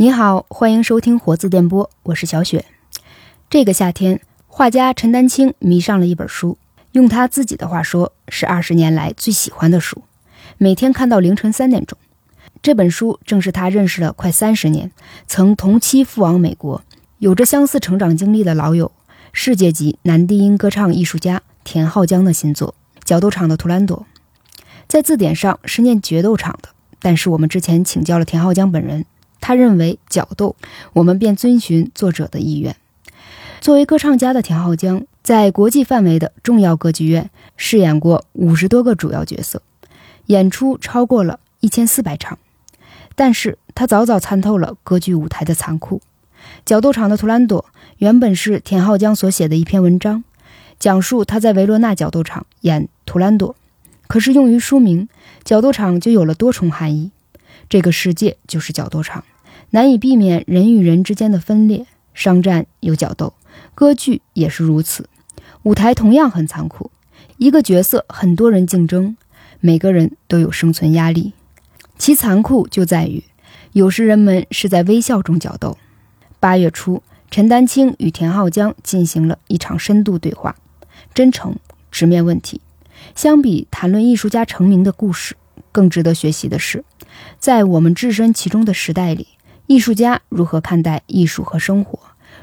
你好，欢迎收听活字电波，我是小雪。这个夏天，画家陈丹青迷上了一本书，用他自己的话说，是二十年来最喜欢的书，每天看到凌晨三点钟。这本书正是他认识了快三十年，曾同期赴往美国，有着相似成长经历的老友，世界级男低音歌唱艺术家田浩江的新作《角斗场的图兰朵》。在字典上是念决斗场的，但是我们之前请教了田浩江本人，他认为角斗，我们便遵循作者的意愿。作为歌唱家的田浩江，在国际范围的重要歌剧院饰演过五十多个主要角色，演出超过了一千四百场。但是他早早参透了歌剧舞台的残酷。角斗场的图兰朵原本是田浩江所写的一篇文章，讲述他在维罗纳角斗场演图兰朵。可是用于书名，角斗场就有了多重含义。这个世界就是角斗场，难以避免人与人之间的分裂、商战有角斗。歌剧也是如此，舞台同样很残酷。一个角色，很多人竞争，每个人都有生存压力。其残酷就在于，有时人们是在微笑中角斗。八月初，陈丹青与田浩江进行了一场深度对话，真诚直面问题。相比谈论艺术家成名的故事，更值得学习的是，在我们置身其中的时代里，艺术家如何看待艺术和生活，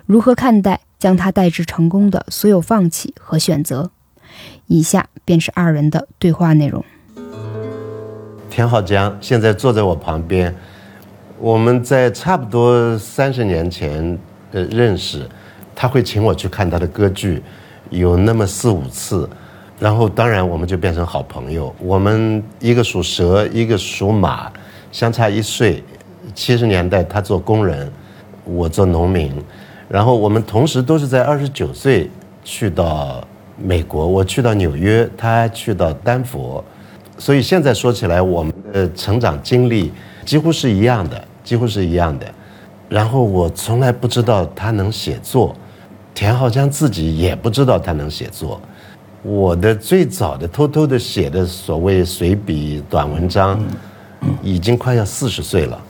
如何看待。将他带至成功的所有放弃和选择，以下便是二人的对话内容。田浩江现在坐在我旁边，我们在差不多三十年前的认识，他会请我去看他的歌剧，有那么四五次，然后当然我们就变成好朋友。我们一个属蛇，一个属马，相差一岁。七十年代他做工人，我做农民。然后我们同时都是在二十九岁去到美国，我去到纽约，他去到丹佛，所以现在说起来，我们的成长经历几乎是一样的，几乎是一样的。然后我从来不知道他能写作，田浩江自己也不知道他能写作。我的最早的偷偷的写的所谓随笔短文章，已经快要四十岁了，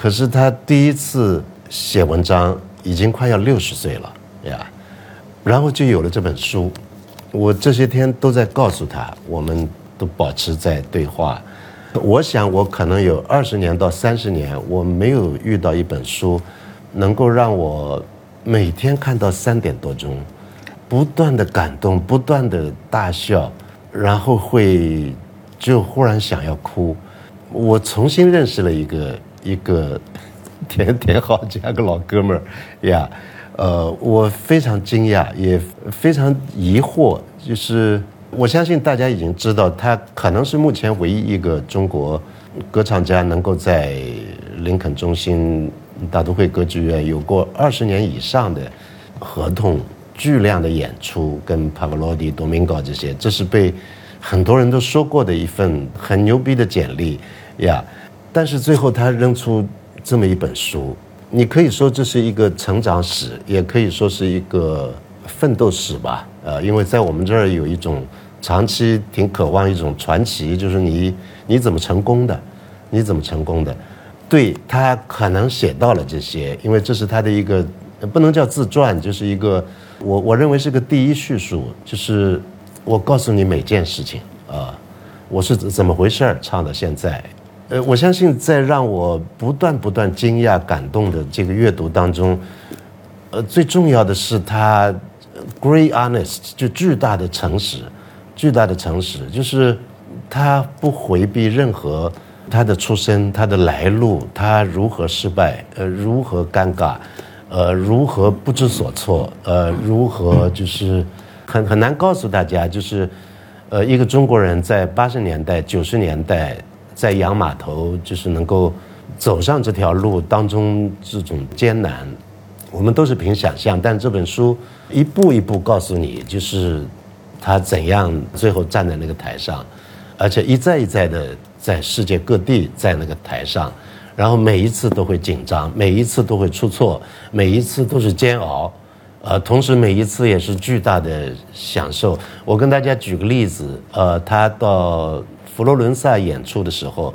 可是他第一次写文章。已经快要六十岁了呀，然后就有了这本书。我这些天都在告诉他，我们都保持在对话。我想，我可能有二十年到三十年，我没有遇到一本书，能够让我每天看到三点多钟，不断的感动，不断的大笑，然后会就忽然想要哭。我重新认识了一个一个。田田浩加个老哥们儿呀，呃，我非常惊讶，也非常疑惑。就是我相信大家已经知道，他可能是目前唯一一个中国歌唱家能够在林肯中心大都会歌剧院有过二十年以上的合同、巨量的演出，跟帕瓦罗蒂、多明戈这些，这是被很多人都说过的一份很牛逼的简历呀。但是最后他扔出。这么一本书，你可以说这是一个成长史，也可以说是一个奋斗史吧。呃，因为在我们这儿有一种长期挺渴望一种传奇，就是你你怎么成功的，你怎么成功的？对他可能写到了这些，因为这是他的一个不能叫自传，就是一个我我认为是个第一叙述，就是我告诉你每件事情啊，我是怎么回事儿，唱到现在。呃，我相信在让我不断不断惊讶、感动的这个阅读当中，呃，最重要的是他 great honest，就巨大的诚实，巨大的诚实，就是他不回避任何他的出身、他的来路，他如何失败，呃，如何尴尬，呃，如何不知所措，呃，如何就是很很难告诉大家，就是呃，一个中国人在八十年代、九十年代。在洋码头，就是能够走上这条路当中这种艰难，我们都是凭想象。但这本书一步一步告诉你，就是他怎样最后站在那个台上，而且一再一再的在世界各地在那个台上，然后每一次都会紧张，每一次都会出错，每一次都是煎熬，呃，同时每一次也是巨大的享受。我跟大家举个例子，呃，他到。佛罗伦萨演出的时候，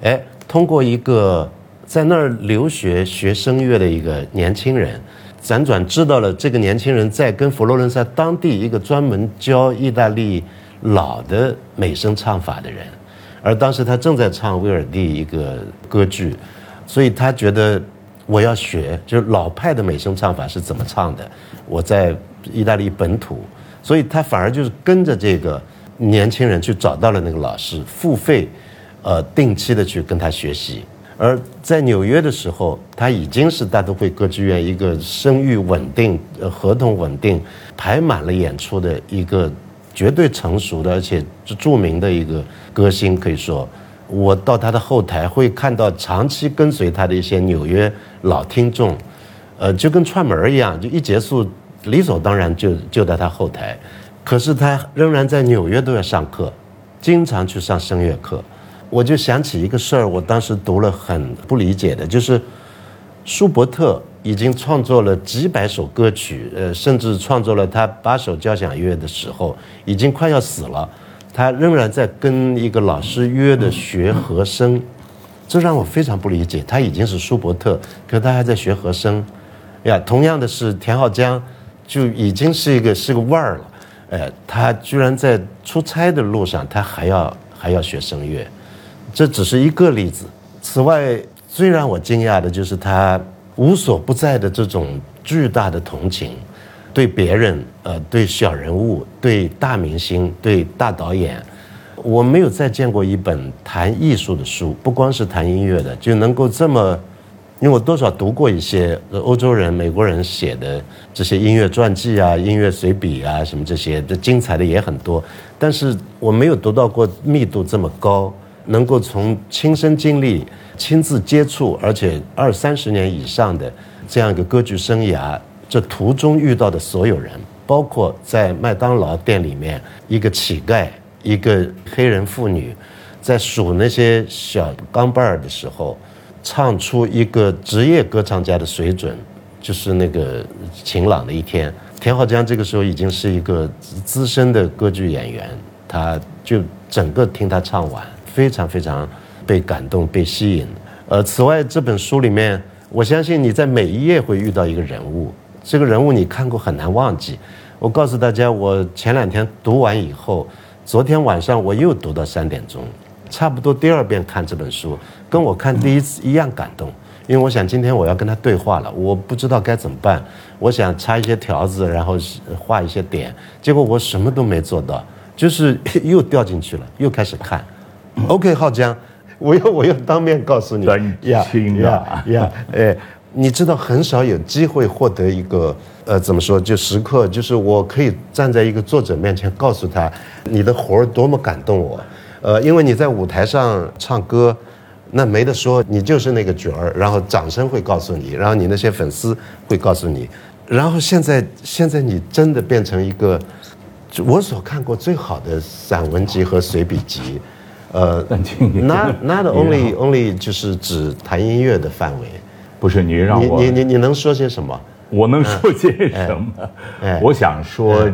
哎，通过一个在那儿留学学声乐的一个年轻人，辗转知道了这个年轻人在跟佛罗伦萨当地一个专门教意大利老的美声唱法的人，而当时他正在唱威尔第一个歌剧，所以他觉得我要学，就是老派的美声唱法是怎么唱的。我在意大利本土，所以他反而就是跟着这个年轻人去找到了那个老师，付费，呃，定期的去跟他学习。而在纽约的时候，他已经是大都会歌剧院一个声誉稳定、合同稳定、排满了演出的一个绝对成熟的而且著名的一个歌星。可以说，我到他的后台会看到长期跟随他的一些纽约老听众，呃，就跟串门一样，就一结束理所当然就就在他后台。可是他仍然在纽约都要上课，经常去上声乐课。我就想起一个事儿，我当时读了很不理解的，就是舒伯特已经创作了几百首歌曲，呃，甚至创作了他八首交响乐的时候，已经快要死了，他仍然在跟一个老师约的学和声，这让我非常不理解。他已经是舒伯特，可他还在学和声，呀，同样的是田浩江，就已经是一个是个腕儿了，哎，他居然在出差的路上，他还要还要学声乐。这只是一个例子。此外，最让我惊讶的就是他无所不在的这种巨大的同情，对别人、呃，对小人物、对大明星、对大导演，我没有再见过一本谈艺术的书，不光是谈音乐的，就能够这么。因为我多少读过一些欧洲人、美国人写的这些音乐传记啊、音乐随笔啊，什么这些，这精彩的也很多，但是我没有读到过密度这么高。能够从亲身经历、亲自接触，而且二三十年以上的这样一个歌剧生涯，这途中遇到的所有人，包括在麦当劳店里面一个乞丐、一个黑人妇女，在数那些小钢镚儿的时候，唱出一个职业歌唱家的水准，就是那个晴朗的一天。田浩江这个时候已经是一个资深的歌剧演员，他就整个听他唱完。非常非常被感动、被吸引。呃，此外，这本书里面，我相信你在每一页会遇到一个人物，这个人物你看过很难忘记。我告诉大家，我前两天读完以后，昨天晚上我又读到三点钟，差不多第二遍看这本书，跟我看第一次一样感动。因为我想今天我要跟他对话了，我不知道该怎么办。我想插一些条子，然后画一些点，结果我什么都没做到，就是 又掉进去了，又开始看。OK，浩江，我要我要当面告诉你，呀呀呀，哎，你知道很少有机会获得一个呃怎么说就时刻，就是我可以站在一个作者面前告诉他，你的活儿多么感动我，呃，因为你在舞台上唱歌，那没得说，你就是那个角儿，然后掌声会告诉你，然后你那些粉丝会告诉你，然后现在现在你真的变成一个我所看过最好的散文集和随笔集。呃，not not only only 就是指谈音乐的范围，不是你让我你你你能说些什么？我能说些什么？我想说，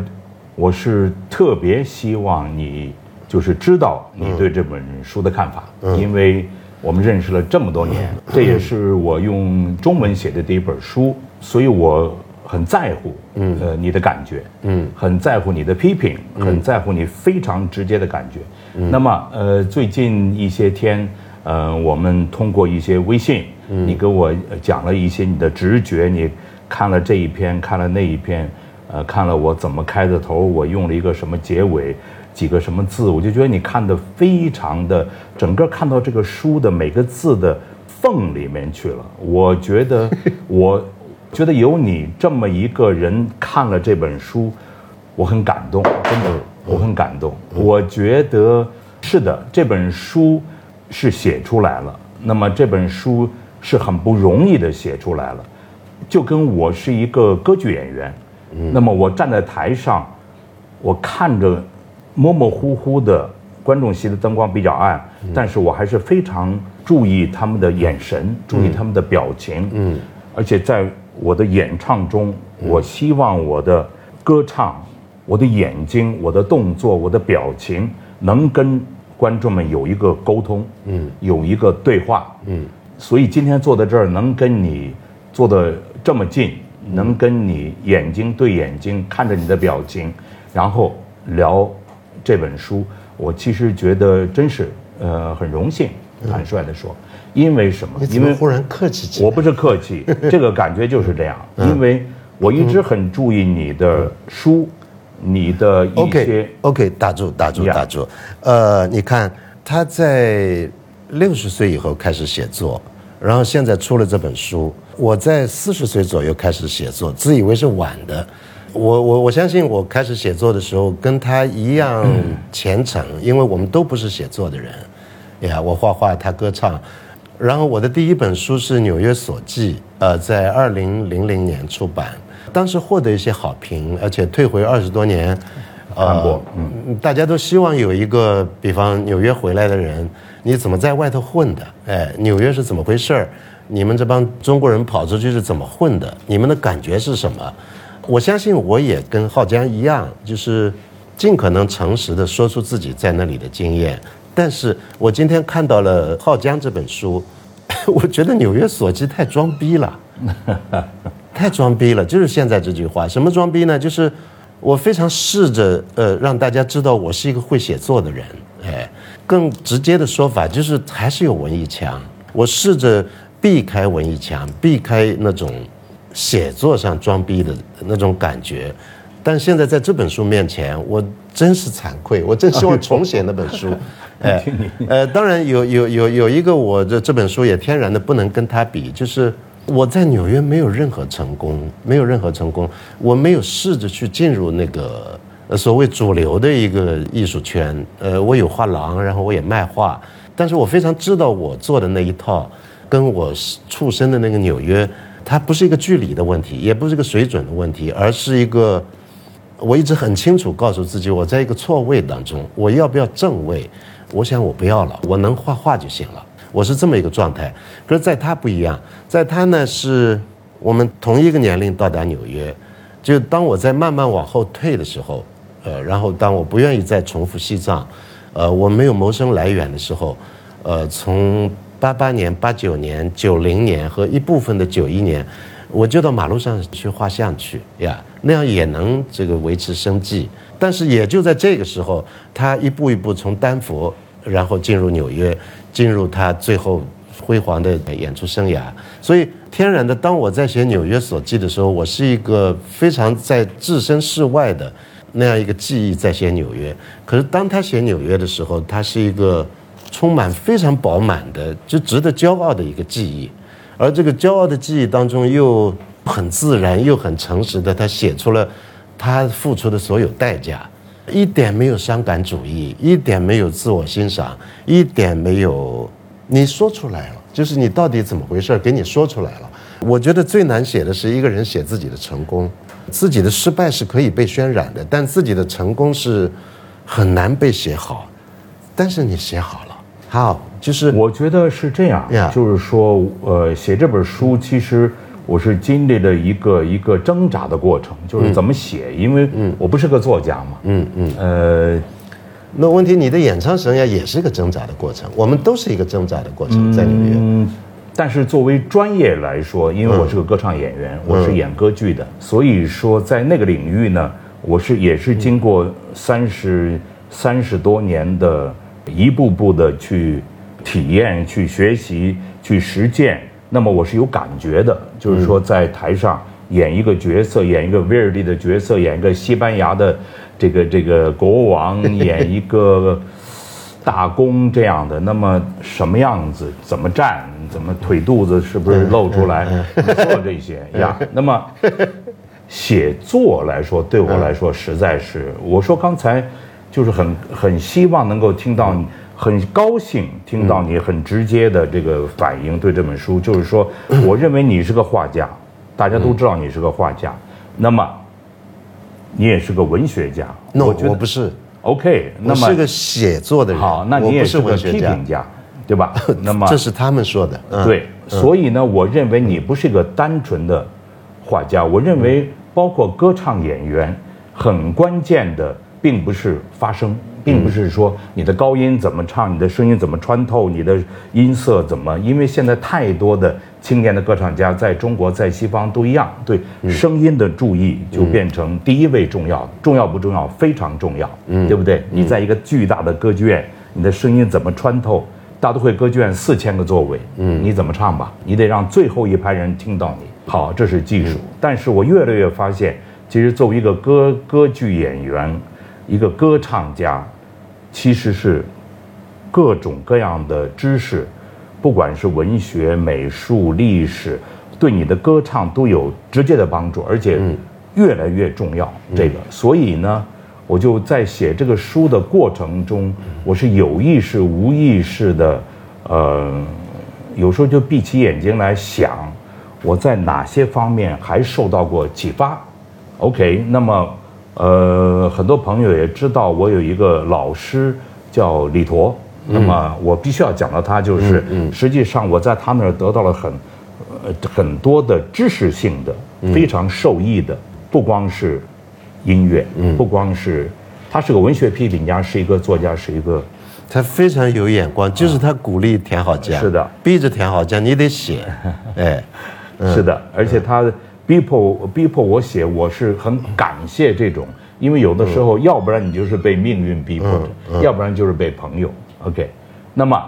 我是特别希望你就是知道你对这本书的看法，因为我们认识了这么多年，这也是我用中文写的第一本书，所以我。很在乎，嗯，呃，你的感觉，嗯，很在乎你的批评，很在乎你非常直接的感觉。那么，呃，最近一些天，呃，我们通过一些微信，你给我讲了一些你的直觉，你看了这一篇，看了那一篇，呃，看了我怎么开的头，我用了一个什么结尾，几个什么字，我就觉得你看的非常的，整个看到这个书的每个字的缝里面去了。我觉得 我。觉得有你这么一个人看了这本书，我很感动，真的，我很感动。我觉得是的，这本书是写出来了。那么这本书是很不容易的写出来了，就跟我是一个歌剧演员，那么我站在台上，我看着模模糊糊的观众席的灯光比较暗，但是我还是非常注意他们的眼神，注意他们的表情，嗯，而且在。我的演唱中，我希望我的歌唱、我的眼睛、我的动作、我的表情，能跟观众们有一个沟通，嗯，有一个对话，嗯，所以今天坐在这儿，能跟你坐的这么近，能跟你眼睛对眼睛看着你的表情，然后聊这本书，我其实觉得真是呃很荣幸，坦率的说，因为什么？因为忽然客气起来，我不是客气，这个感觉就是这样，因为我一直很注意你的书。你的一些 OK，打住，打住，打住。呃，你看他在六十岁以后开始写作，然后现在出了这本书。我在四十岁左右开始写作，自以为是晚的。我我我相信我开始写作的时候跟他一样虔诚，因为我们都不是写作的人。呀，我画画，他歌唱。然后我的第一本书是《纽约所记》，呃，在二零零零年出版。当时获得一些好评，而且退回二十多年，呃，大家都希望有一个，比方纽约回来的人，你怎么在外头混的？哎，纽约是怎么回事儿？你们这帮中国人跑出去是怎么混的？你们的感觉是什么？我相信我也跟浩江一样，就是尽可能诚实的说出自己在那里的经验。但是我今天看到了浩江这本书，我觉得《纽约所记》太装逼了。太装逼了，就是现在这句话。什么装逼呢？就是我非常试着呃让大家知道我是一个会写作的人。哎，更直接的说法就是还是有文艺腔。我试着避开文艺腔，避开那种写作上装逼的那种感觉。但现在在这本书面前，我真是惭愧。我真希望重写那本书。哎，呃，当然有有有有一个我这这本书也天然的不能跟他比，就是。我在纽约没有任何成功，没有任何成功。我没有试着去进入那个所谓主流的一个艺术圈。呃，我有画廊，然后我也卖画，但是我非常知道我做的那一套，跟我出生的那个纽约，它不是一个距离的问题，也不是一个水准的问题，而是一个，我一直很清楚告诉自己，我在一个错位当中，我要不要正位？我想我不要了，我能画画就行了。我是这么一个状态，可是在他不一样，在他呢是我们同一个年龄到达纽约，就当我在慢慢往后退的时候，呃，然后当我不愿意再重复西藏，呃，我没有谋生来源的时候，呃，从八八年、八九年、九零年和一部分的九一年，我就到马路上去画像去呀，那样也能这个维持生计。但是也就在这个时候，他一步一步从丹佛，然后进入纽约。进入他最后辉煌的演出生涯，所以天然的，当我在写《纽约所记》的时候，我是一个非常在置身事外的那样一个记忆在写纽约。可是当他写纽约的时候，他是一个充满非常饱满的，就值得骄傲的一个记忆。而这个骄傲的记忆当中，又很自然又很诚实的，他写出了他付出的所有代价。一点没有伤感主义，一点没有自我欣赏，一点没有，你说出来了，就是你到底怎么回事给你说出来了。我觉得最难写的是一个人写自己的成功，自己的失败是可以被渲染的，但自己的成功是很难被写好。但是你写好了，好，就是我觉得是这样，就是说，呃，写这本书其实。我是经历了一个一个挣扎的过程，就是怎么写，因为我不是个作家嘛。嗯嗯。呃，那问题，你的演唱生涯也是一个挣扎的过程，我们都是一个挣扎的过程，在纽约。嗯。但是作为专业来说，因为我是个歌唱演员，我是演歌剧的，所以说在那个领域呢，我是也是经过三十三十多年的一步步的去体验、去学习、去实践。那么我是有感觉的，就是说在台上演一个角色，演一个威尔第的角色，演一个西班牙的这个这个国王，演一个大公这样的。那么什么样子？怎么站？怎么腿肚子是不是露出来？做这些呀。那么写作来说，对我来说实在是，我说刚才就是很很希望能够听到你。很高兴听到你很直接的这个反应，对这本书，就是说，我认为你是个画家，大家都知道你是个画家，那么，你也是个文学家。那我我不是。OK，那么是个写作的人。好，那你也是个批评家，对吧？那么这是他们说的。对，所以呢，我认为你不是一个单纯的画家。我认为，包括歌唱演员，很关键的并不是发声。并不是说你的高音怎么唱，你的声音怎么穿透，你的音色怎么，因为现在太多的青年的歌唱家在中国在西方都一样，对声音的注意就变成第一位重要，重要不重要？非常重要，对不对？你在一个巨大的歌剧院，你的声音怎么穿透？大都会歌剧院四千个座位，嗯，你怎么唱吧？你得让最后一排人听到你。好，这是技术。但是我越来越发现，其实作为一个歌歌剧演员，一个歌唱家，其实是各种各样的知识，不管是文学、美术、历史，对你的歌唱都有直接的帮助，而且越来越重要。这个，所以呢。我就在写这个书的过程中，我是有意识、无意识的，呃，有时候就闭起眼睛来想，我在哪些方面还受到过启发。OK，那么，呃，很多朋友也知道我有一个老师叫李陀，那么我必须要讲到他，就是实际上我在他那儿得到了很，呃，很多的知识性的、非常受益的，不光是。音乐，嗯，不光是，他是个文学批评家，是一个作家，是一个，他非常有眼光，就是他鼓励田好江，是的，逼着田好江你得写，哎，是的，而且他逼迫逼迫我写，我是很感谢这种，因为有的时候，要不然你就是被命运逼迫着，要不然就是被朋友。OK，那么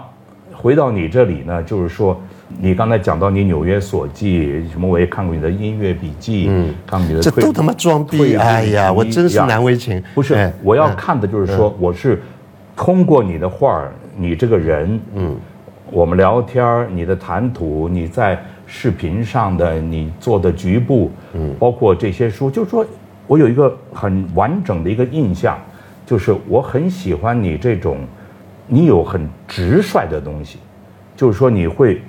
回到你这里呢，就是说。你刚才讲到你纽约所记什么？我也看过你的音乐笔记，嗯，看过你的。这都他妈装逼！哎呀，我真是难为情。不是，我要看的就是说，我是通过你的画儿，你这个人，嗯，我们聊天儿，你的谈吐，你在视频上的你做的局部，嗯，包括这些书，就是说我有一个很完整的一个印象，就是我很喜欢你这种，你有很直率的东西，就是说你会。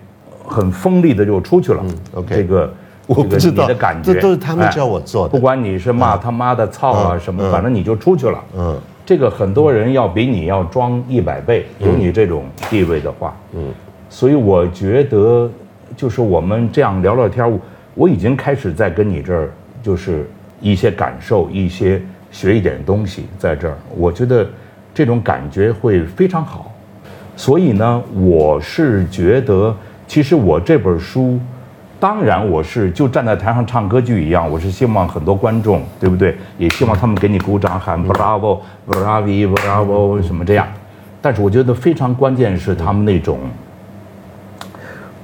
很锋利的就出去了。嗯，OK，这个我不知道，你的感觉这都是他们叫我做的。不管你是骂他妈的操啊什么，反正你就出去了。嗯，这个很多人要比你要装一百倍，有你这种地位的话。嗯，所以我觉得，就是我们这样聊聊天，我我已经开始在跟你这儿，就是一些感受，一些学一点东西在这儿。我觉得这种感觉会非常好。所以呢，我是觉得。其实我这本书，当然我是就站在台上唱歌剧一样，我是希望很多观众，对不对？也希望他们给你鼓掌喊 bravo bravo bravo 什么这样。但是我觉得非常关键是他们那种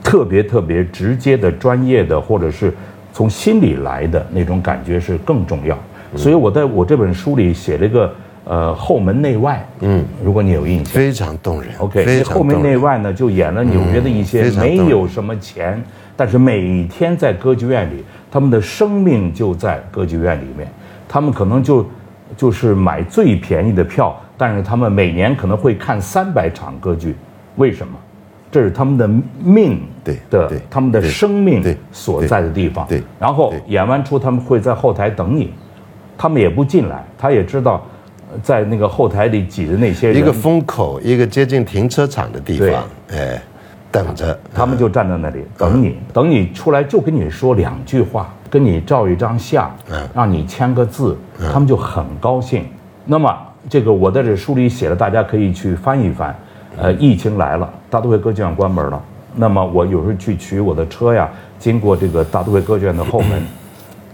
特别特别直接的专业的，或者是从心里来的那种感觉是更重要。所以我在我这本书里写了一个。呃，后门内外，嗯，如果你有印象，非常动人。OK，后门内外呢，就演了纽约的一些没有什么钱，但是每天在歌剧院里，他们的生命就在歌剧院里面。他们可能就就是买最便宜的票，但是他们每年可能会看三百场歌剧。为什么？这是他们的命对的，他们的生命所在的地方。对，然后演完出，他们会在后台等你，他们也不进来，他也知道。在那个后台里挤的那些人，一个风口，一个接近停车场的地方，哎，等着，他们就站在那里等你，等你出来就跟你说两句话，跟你照一张相，让你签个字，他们就很高兴。那么这个我在这书里写了，大家可以去翻一翻。呃，疫情来了，大都会歌剧院关门了。那么我有时候去取我的车呀，经过这个大都会歌剧院的后门，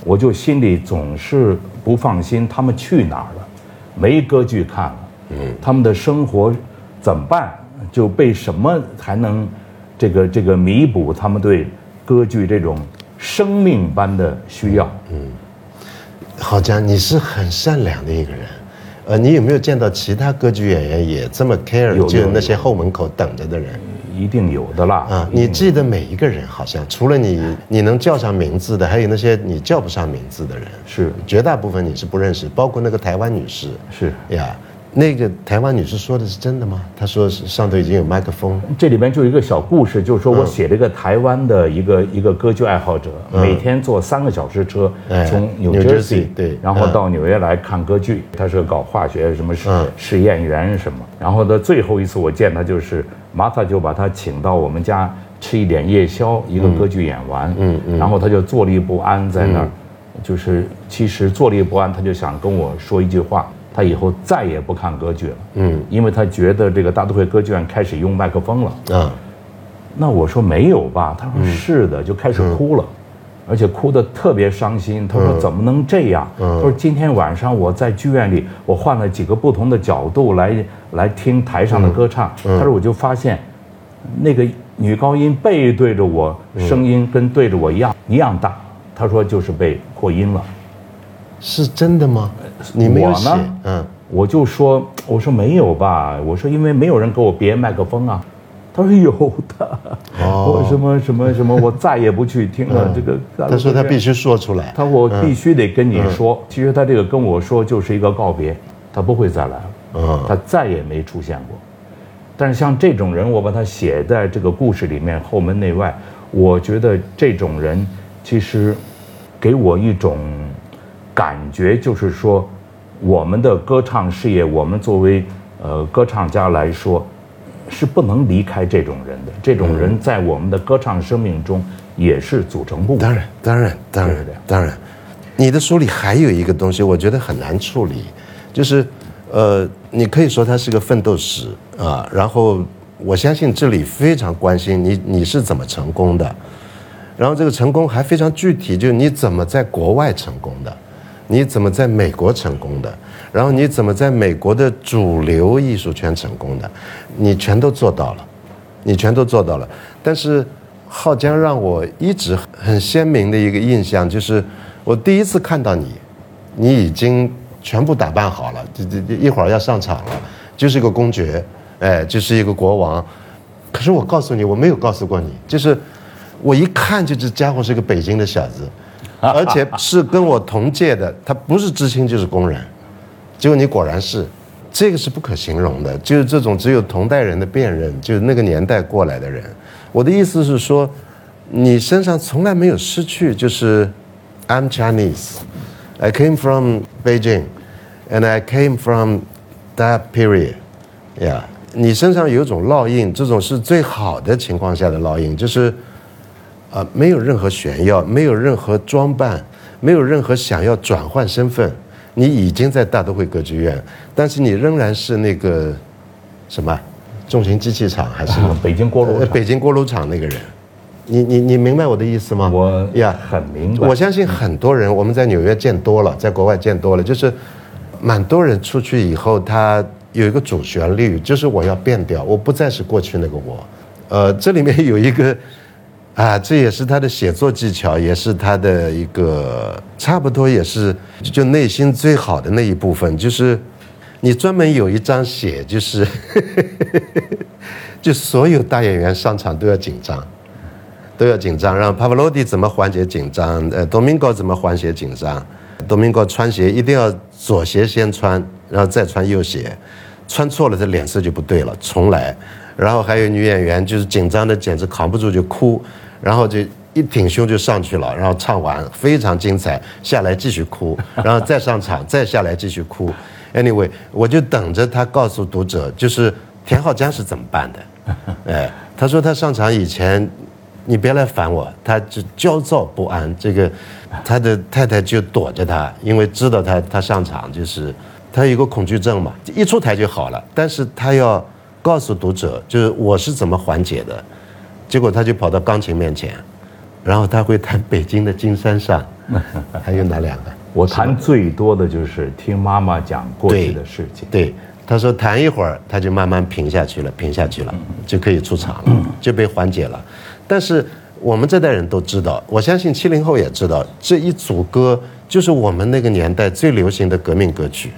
我就心里总是不放心，他们去哪儿了？没歌剧看了，嗯，他们的生活怎么办？就被什么才能这个这个弥补他们对歌剧这种生命般的需要？嗯，好江，你是很善良的一个人，呃，你有没有见到其他歌剧演员也这么 care 就那些后门口等着的人？一定有的啦。啊，你记得每一个人，好像除了你你能叫上名字的，还有那些你叫不上名字的人，是绝大部分你是不认识，包括那个台湾女士，是呀。那个台湾女士说的是真的吗？她说是上头已经有麦克风。这里边就有一个小故事，就是说我写了一个台湾的一个一个歌剧爱好者，每天坐三个小时车从纽约西对，然后到纽约来看歌剧。他是搞化学什么实实验员什么。然后的最后一次我见他，就是玛塔就把他请到我们家吃一点夜宵，一个歌剧演完，嗯嗯，然后他就坐立不安在那儿，就是其实坐立不安，他就想跟我说一句话。他以后再也不看歌剧了。嗯，因为他觉得这个大都会歌剧院开始用麦克风了。啊，那我说没有吧？他说是的，就开始哭了，而且哭得特别伤心。他说怎么能这样？他说今天晚上我在剧院里，我换了几个不同的角度来来听台上的歌唱。他说我就发现，那个女高音背对着我，声音跟对着我一样一样大。他说就是被扩音了。是真的吗？你没有写，嗯，我就说，我说没有吧，我说因为没有人给我别麦克风啊。他说有的，哦，什么什么什么，我再也不去听了这个。他说他必须说出来，他说我必须得跟你说。其实他这个跟我说就是一个告别，他不会再来了，嗯，他再也没出现过。但是像这种人，我把他写在这个故事里面，后门内外，我觉得这种人其实给我一种。感觉就是说，我们的歌唱事业，我们作为呃歌唱家来说，是不能离开这种人的。这种人在我们的歌唱生命中也是组成部分。当然，当然，当然，当然。你的书里还有一个东西，我觉得很难处理，就是呃，你可以说它是个奋斗史啊。然后我相信这里非常关心你，你是怎么成功的？然后这个成功还非常具体，就是你怎么在国外成功的？你怎么在美国成功的？然后你怎么在美国的主流艺术圈成功的？你全都做到了，你全都做到了。但是浩江让我一直很鲜明的一个印象就是，我第一次看到你，你已经全部打扮好了，这这一会儿要上场了，就是一个公爵，哎，就是一个国王。可是我告诉你，我没有告诉过你，就是我一看就这家伙是个北京的小子。而且是跟我同届的，他不是知青就是工人，结果你果然是，这个是不可形容的，就是这种只有同代人的辨认，就是那个年代过来的人。我的意思是说，你身上从来没有失去，就是 I'm Chinese, I came from Beijing, and I came from that period, yeah。你身上有种烙印，这种是最好的情况下的烙印，就是。啊，没有任何炫耀，没有任何装扮，没有任何想要转换身份。你已经在大都会歌剧院，但是你仍然是那个什么重型机器厂还是 北京锅炉北京锅炉厂那个人。你你你明白我的意思吗？我呀很明白。我相信很多人我们在纽约见多了，在国外见多了，就是蛮多人出去以后，他有一个主旋律，就是我要变掉，我不再是过去那个我。呃，这里面有一个。啊，这也是他的写作技巧，也是他的一个差不多，也是就内心最好的那一部分，就是你专门有一章写，就是 就所有大演员上场都要紧张，都要紧张，让帕瓦罗蒂怎么缓解紧张，呃，多明戈怎么缓解紧张，多明戈穿鞋一定要左鞋先穿，然后再穿右鞋，穿错了这脸色就不对了，重来，然后还有女演员就是紧张的简直扛不住就哭。然后就一挺胸就上去了，然后唱完非常精彩，下来继续哭，然后再上场，再下来继续哭。Anyway，我就等着他告诉读者，就是田浩江是怎么办的。哎，他说他上场以前，你别来烦我，他就焦躁不安。这个他的太太就躲着他，因为知道他他上场就是他有个恐惧症嘛，一出台就好了。但是他要告诉读者，就是我是怎么缓解的。结果他就跑到钢琴面前，然后他会弹北京的金山上，还有哪两个？我弹最多的就是听妈妈讲过去的事情。对，他说弹一会儿，他就慢慢平下去了，平下去了，就可以出场了，就被缓解了。但是我们这代人都知道，我相信七零后也知道，这一组歌就是我们那个年代最流行的革命歌曲，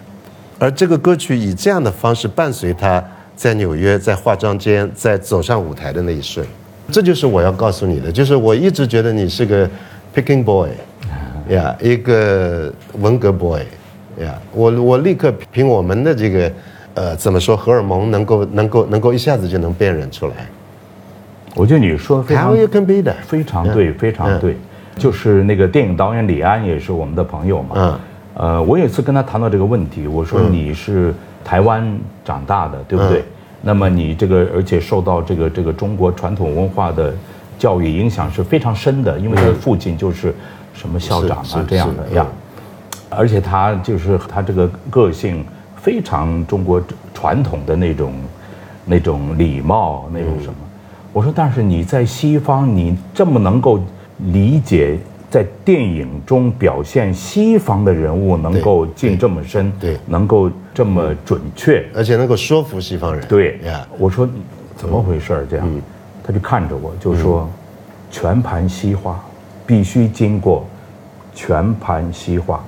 而这个歌曲以这样的方式伴随他在纽约，在化妆间，在走上舞台的那一瞬。这就是我要告诉你的，就是我一直觉得你是个 picking boy，呀，一个文革 boy，呀，我我立刻凭我们的这个，呃，怎么说，荷尔蒙能够能够能够一下子就能辨认出来。我觉得你说非常非常对，非常对，就是那个电影导演李安也是我们的朋友嘛，嗯，呃，我有一次跟他谈到这个问题，我说你是台湾长大的，对不对？那么你这个，而且受到这个这个中国传统文化的教育影响是非常深的，因为他的父亲就是什么校长啊这样的呀，而且他就是他这个个性非常中国传统的那种那种礼貌那种什么。我说，但是你在西方，你这么能够理解。在电影中表现西方的人物能够进这么深，对，能够这么准确，而且能够说服西方人。对呀，我说怎么回事这样，他就看着我就说，全盘西化必须经过全盘西化。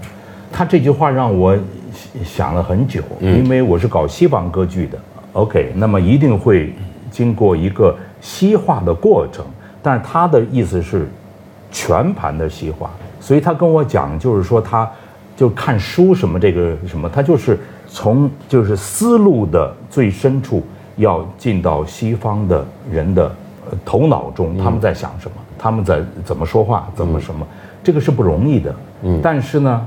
他这句话让我想了很久，因为我是搞西方歌剧的。OK，那么一定会经过一个西化的过程，但是他的意思是。全盘的西化，所以他跟我讲，就是说他，就看书什么这个什么，他就是从就是思路的最深处要进到西方的人的头脑中，他们在想什么，他们在怎么说话，怎么什么，这个是不容易的。嗯，但是呢，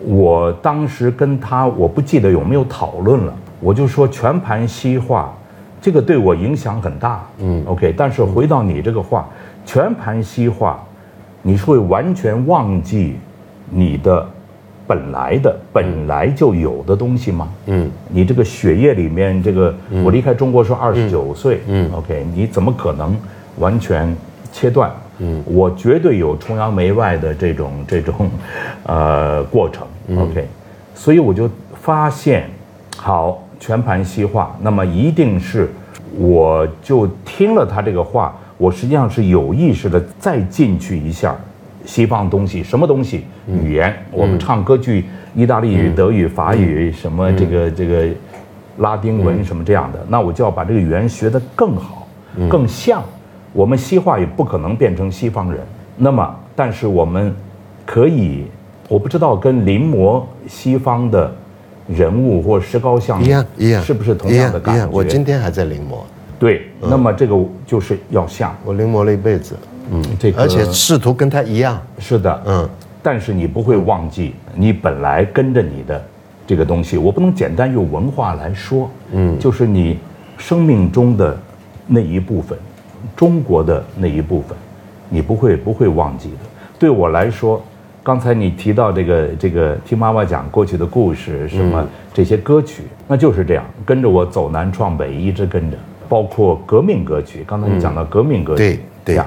我当时跟他，我不记得有没有讨论了，我就说全盘西化，这个对我影响很大。嗯，OK，但是回到你这个话，全盘西化。你是会完全忘记你的本来的本来就有的东西吗？嗯，你这个血液里面这个，我离开中国是二十九岁，嗯，OK，你怎么可能完全切断？嗯，我绝对有崇洋媚外的这种这种呃过程，OK，所以我就发现，好全盘西化，那么一定是我就听了他这个话。我实际上是有意识的再进去一下西方东西，什么东西？语言，我们唱歌剧，意大利语、德语、法语，什么这个这个拉丁文什么这样的，那我就要把这个语言学得更好，更像。我们西化也不可能变成西方人，那么但是我们可以，我不知道跟临摹西方的人物或石膏像一样一样，是不是同样的感觉？我今天还在临摹。对，那么这个就是要像我临摹了一辈子，嗯，这个而且试图跟他一样，是的，嗯，但是你不会忘记你本来跟着你的这个东西，我不能简单用文化来说，嗯，就是你生命中的那一部分，中国的那一部分，你不会不会忘记的。对我来说，刚才你提到这个这个听妈妈讲过去的故事，什么这些歌曲，那就是这样，跟着我走南闯北，一直跟着。包括革命歌曲，刚才你讲到革命歌曲，对呀，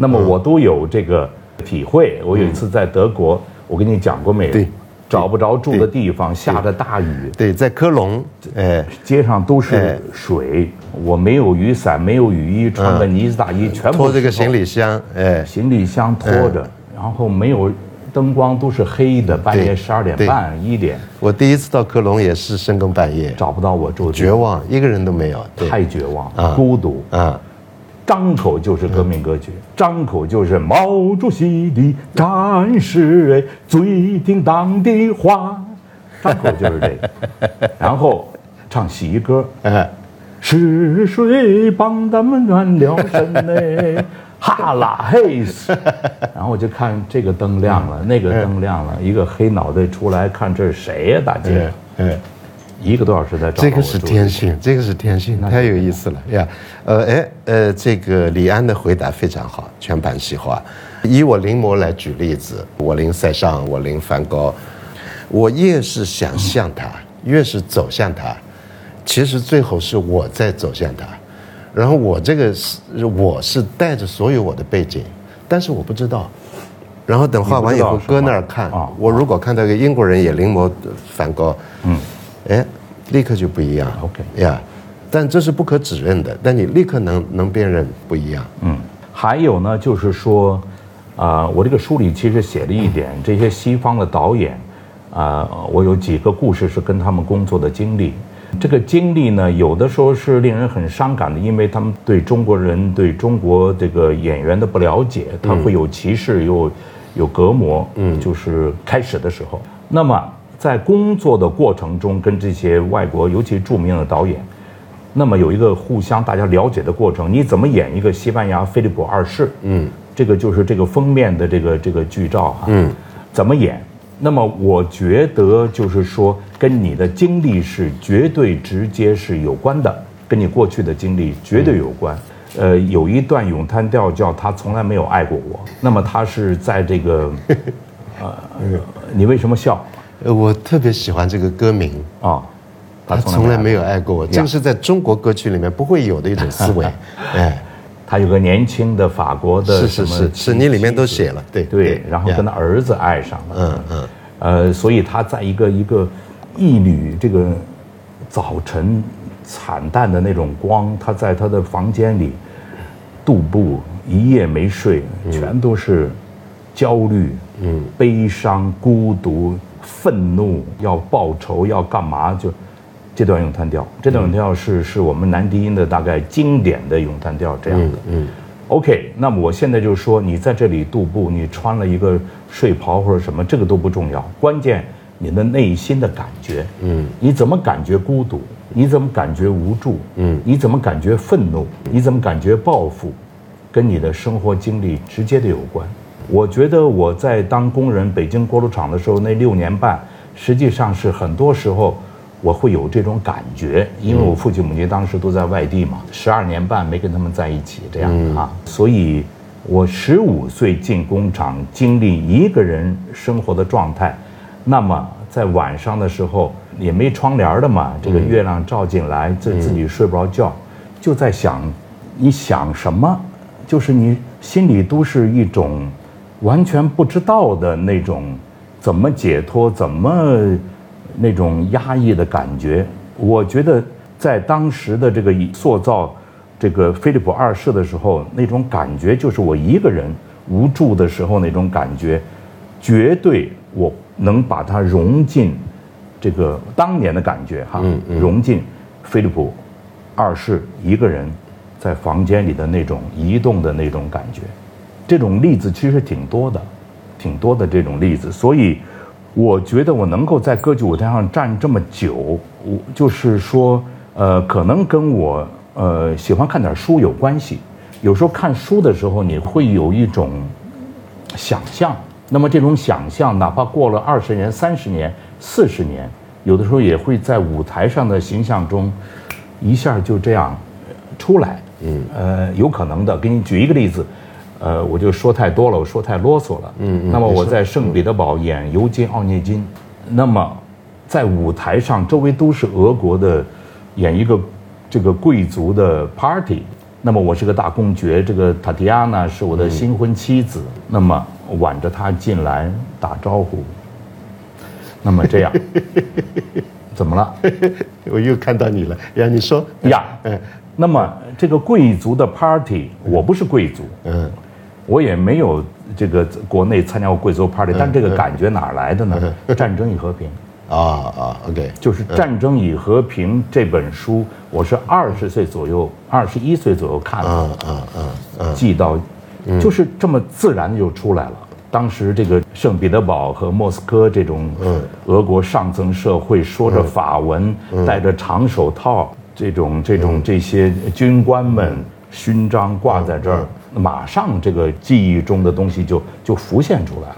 那么我都有这个体会。我有一次在德国，我跟你讲过没有？对，找不着住的地方，下着大雨。对，在科隆，哎，街上都是水，我没有雨伞，没有雨衣，穿个呢子大衣，全部拖这个行李箱，哎，行李箱拖着，然后没有。灯光都是黑的，半夜十二点半一点。我第一次到科隆也是深更半夜，找不到我住的，绝望，一个人都没有，太绝望，孤独。啊！张口就是革命歌曲，张口就是毛主席的战士哎，最叮当的话，张口就是这个，然后唱洗衣歌，哎，是谁帮咱们暖了身呢？哈拉嘿斯，然后我就看这个灯亮了，那个灯亮了，一个黑脑袋出来，看这是谁呀？大姐，哎，一个多小时在找。这个是天性，这个是天性，太有意思了呀。呃，哎，呃，这个李安的回答非常好，全盘西化。以我临摹来举例子，我临塞尚，我临梵高，我越是想像他，越是走向他，其实最后是我在走向他。然后我这个是我是带着所有我的背景，但是我不知道。然后等画完以后搁那儿看，我如果看到一个英国人也临摹梵高，嗯，哎，立刻就不一样。OK 呀，但这是不可指认的。但你立刻能能辨认不一样。嗯，还有呢，就是说，啊，我这个书里其实写了一点，这些西方的导演，啊，我有几个故事是跟他们工作的经历。这个经历呢，有的时候是令人很伤感的，因为他们对中国人、对中国这个演员的不了解，他会有歧视，有有隔膜。嗯，就是开始的时候，那么在工作的过程中，跟这些外国，尤其著名的导演，那么有一个互相大家了解的过程。你怎么演一个西班牙菲利普二世？嗯，这个就是这个封面的这个这个剧照哈。嗯，怎么演？那么我觉得就是说，跟你的经历是绝对直接是有关的，跟你过去的经历绝对有关。呃，有一段咏叹调叫“他从来没有爱过我”，那么他是在这个，呃，你为什么笑？呃，我特别喜欢这个歌名啊，他从来没有爱过我，这个是在中国歌曲里面不会有的一种思维。哎，他有个年轻的法国的是是是，是你里面都写了，对对，然后跟他儿子爱上了，嗯嗯，呃，所以他在一个一个一缕这个早晨惨淡的那种光，他在他的房间里度步一夜没睡，全都是焦虑、嗯，悲伤、孤独。愤怒要报仇要干嘛？就这段咏叹调，这段咏叹调是是我们男低音的大概经典的咏叹调这样的。嗯，OK，那么我现在就说，你在这里踱步，你穿了一个睡袍或者什么，这个都不重要，关键你的内心的感觉。嗯，你怎么感觉孤独？你怎么感觉无助？嗯，你怎么感觉愤怒？你怎么感觉报复？跟你的生活经历直接的有关。我觉得我在当工人北京锅炉厂的时候，那六年半，实际上是很多时候我会有这种感觉，因为我父亲母亲当时都在外地嘛，十二年半没跟他们在一起，这样啊，所以我十五岁进工厂，经历一个人生活的状态，那么在晚上的时候也没窗帘的嘛，这个月亮照进来，自自己睡不着觉，就在想，你想什么，就是你心里都是一种。完全不知道的那种，怎么解脱？怎么那种压抑的感觉？我觉得在当时的这个塑造这个菲利普二世的时候，那种感觉就是我一个人无助的时候那种感觉，绝对我能把它融进这个当年的感觉哈，融进菲利普二世一个人在房间里的那种移动的那种感觉。这种例子其实挺多的，挺多的这种例子，所以我觉得我能够在歌剧舞台上站这么久，我就是说，呃，可能跟我呃喜欢看点书有关系。有时候看书的时候，你会有一种想象，那么这种想象，哪怕过了二十年、三十年、四十年，有的时候也会在舞台上的形象中一下就这样出来。嗯，呃，有可能的。给你举一个例子。呃，我就说太多了，我说太啰嗦了。嗯嗯。那么我在圣彼得堡演尤金奥涅金，那么在舞台上周围都是俄国的，演一个这个贵族的 party。那么我是个大公爵，这个塔提亚娜是我的新婚妻子。那么挽着她进来打招呼。那么这样，怎么了？我又看到你了。呀，你说呀？嗯。那么这个贵族的 party，我不是贵族。嗯。我也没有这个国内参加过贵族 party，但这个感觉哪来的呢？战争与和平，啊啊，OK，就是《战争与和平》这本书，我是二十岁左右，二十一岁左右看的，嗯嗯嗯，记到，就是这么自然的就出来了。当时这个圣彼得堡和莫斯科这种俄国上层社会，说着法文，戴着长手套，这种这种这些军官们勋章挂在这儿。马上这个记忆中的东西就就浮现出来了，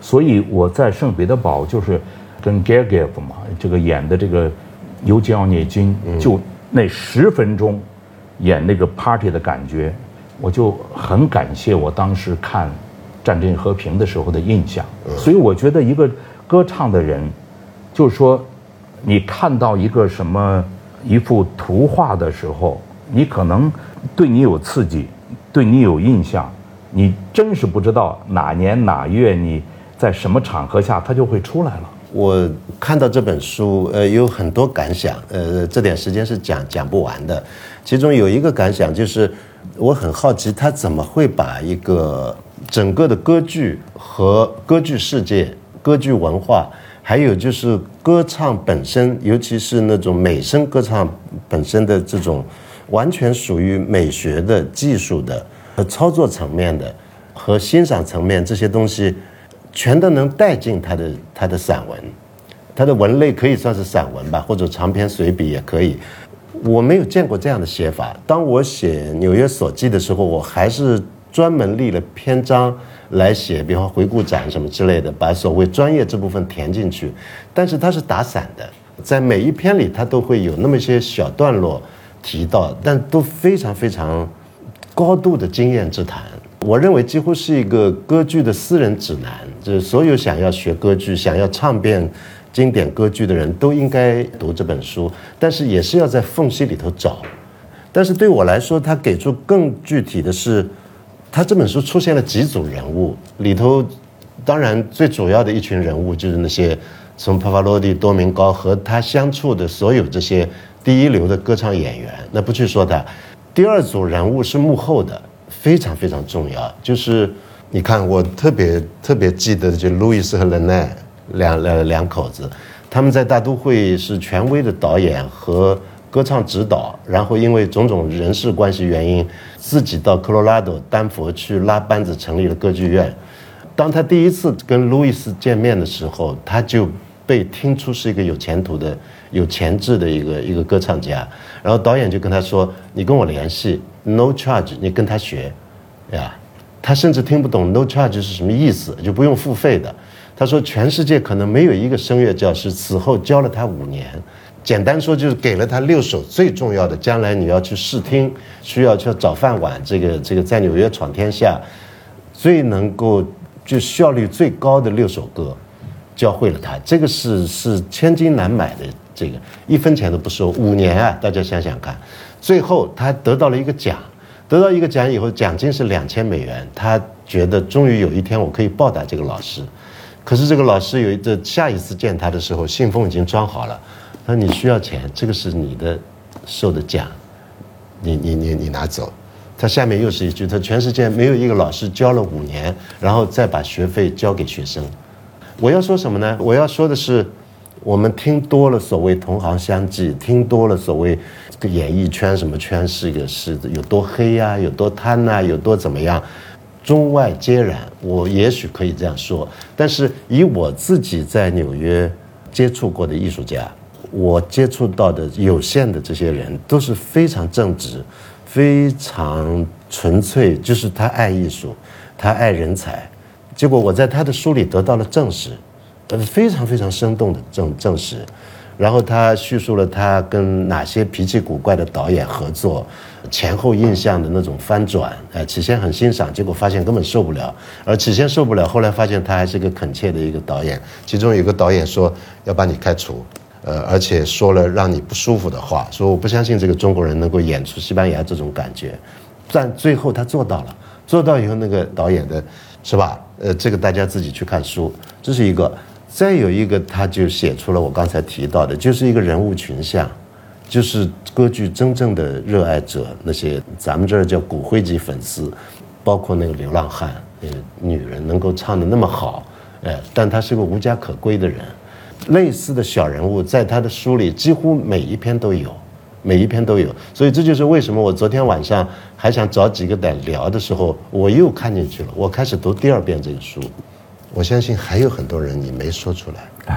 所以我在圣彼得堡就是跟 Gergiev 嘛，这个演的这个尤吉奥涅金，就那十分钟演那个 party 的感觉，我就很感谢我当时看《战争与和平》的时候的印象。所以我觉得一个歌唱的人，就是说你看到一个什么一幅图画的时候，你可能对你有刺激。对你有印象，你真是不知道哪年哪月你在什么场合下，它就会出来了。我看到这本书，呃，有很多感想，呃，这点时间是讲讲不完的。其中有一个感想就是，我很好奇他怎么会把一个整个的歌剧和歌剧世界、歌剧文化，还有就是歌唱本身，尤其是那种美声歌唱本身的这种。完全属于美学的技术的和操作层面的和欣赏层面这些东西，全都能带进他的他的散文，他的文类可以算是散文吧，或者长篇随笔也可以。我没有见过这样的写法。当我写《纽约所记》的时候，我还是专门立了篇章来写，比方回顾展什么之类的，把所谓专业这部分填进去。但是它是打散的，在每一篇里，它都会有那么一些小段落。提到，但都非常非常高度的经验之谈。我认为几乎是一个歌剧的私人指南，就是所有想要学歌剧、想要唱遍经典歌剧的人都应该读这本书，但是也是要在缝隙里头找。但是对我来说，他给出更具体的是，他这本书出现了几组人物，里头当然最主要的一群人物就是那些从帕瓦罗蒂、多明高和他相处的所有这些第一流的歌唱演员。那不去说他，第二组人物是幕后的，非常非常重要。就是你看，我特别特别记得就路易斯和伦奈两两两口子，他们在大都会是权威的导演和。歌唱指导，然后因为种种人事关系原因，自己到科罗拉多丹佛去拉班子成立了歌剧院。当他第一次跟路易斯见面的时候，他就被听出是一个有前途的、有潜质的一个一个歌唱家。然后导演就跟他说：“你跟我联系，no charge，你跟他学，呀。”他甚至听不懂 no charge 是什么意思，就不用付费的。他说：“全世界可能没有一个声乐教师此后教了他五年。”简单说就是给了他六首最重要的，将来你要去试听，需要去找饭碗，这个这个在纽约闯天下，最能够就效率最高的六首歌，教会了他。这个是是千金难买的，这个一分钱都不收，五年啊，大家想想看，最后他得到了一个奖，得到一个奖以后，奖金是两千美元，他觉得终于有一天我可以报答这个老师，可是这个老师有一个下一次见他的时候，信封已经装好了。他说你需要钱，这个是你的受的奖，你你你你拿走。他下面又是一句：他全世界没有一个老师教了五年，然后再把学费交给学生。我要说什么呢？我要说的是，我们听多了所谓同行相忌，听多了所谓这个演艺圈什么圈是一个是有多黑呀，有多贪呐，有多怎么样，中外皆然。我也许可以这样说，但是以我自己在纽约接触过的艺术家。我接触到的有限的这些人都是非常正直、非常纯粹，就是他爱艺术，他爱人才。结果我在他的书里得到了证实，呃，非常非常生动的证证实。然后他叙述了他跟哪些脾气古怪的导演合作，前后印象的那种翻转。哎，起先很欣赏，结果发现根本受不了。而起先受不了，后来发现他还是个恳切的一个导演。其中有个导演说要把你开除。呃，而且说了让你不舒服的话，说我不相信这个中国人能够演出西班牙这种感觉，但最后他做到了，做到以后那个导演的，是吧？呃，这个大家自己去看书，这是一个。再有一个，他就写出了我刚才提到的，就是一个人物群像，就是歌剧真正的热爱者，那些咱们这儿叫骨灰级粉丝，包括那个流浪汉，那个女人能够唱的那么好，哎，但他是个无家可归的人。类似的小人物，在他的书里几乎每一篇都有，每一篇都有。所以这就是为什么我昨天晚上还想找几个来聊的时候，我又看进去了。我开始读第二遍这个书，我相信还有很多人你没说出来，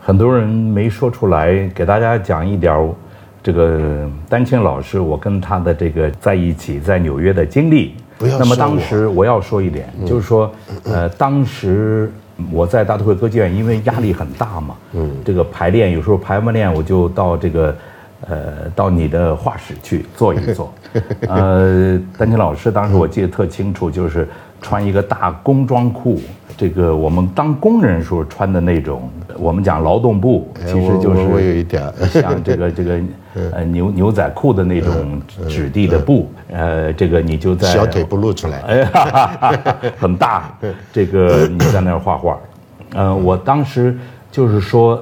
很多人没说出来。给大家讲一点这个丹青老师，我跟他的这个在一起在纽约的经历。不要那么当时我要说一点，就是说，呃，当时。我在大都会歌剧院，因为压力很大嘛，嗯，这个排练有时候排完练，我就到这个，呃，到你的画室去坐一坐。呃，丹青老师当时我记得特清楚，就是穿一个大工装裤，这个我们当工人时候穿的那种，我们讲劳动布，其实就是我有一点。像这个 这个呃牛牛仔裤的那种质地的布，呃，这个你就在小腿不露出来，哎呀，很大，这个你在那儿画画，呃，我当时就是说，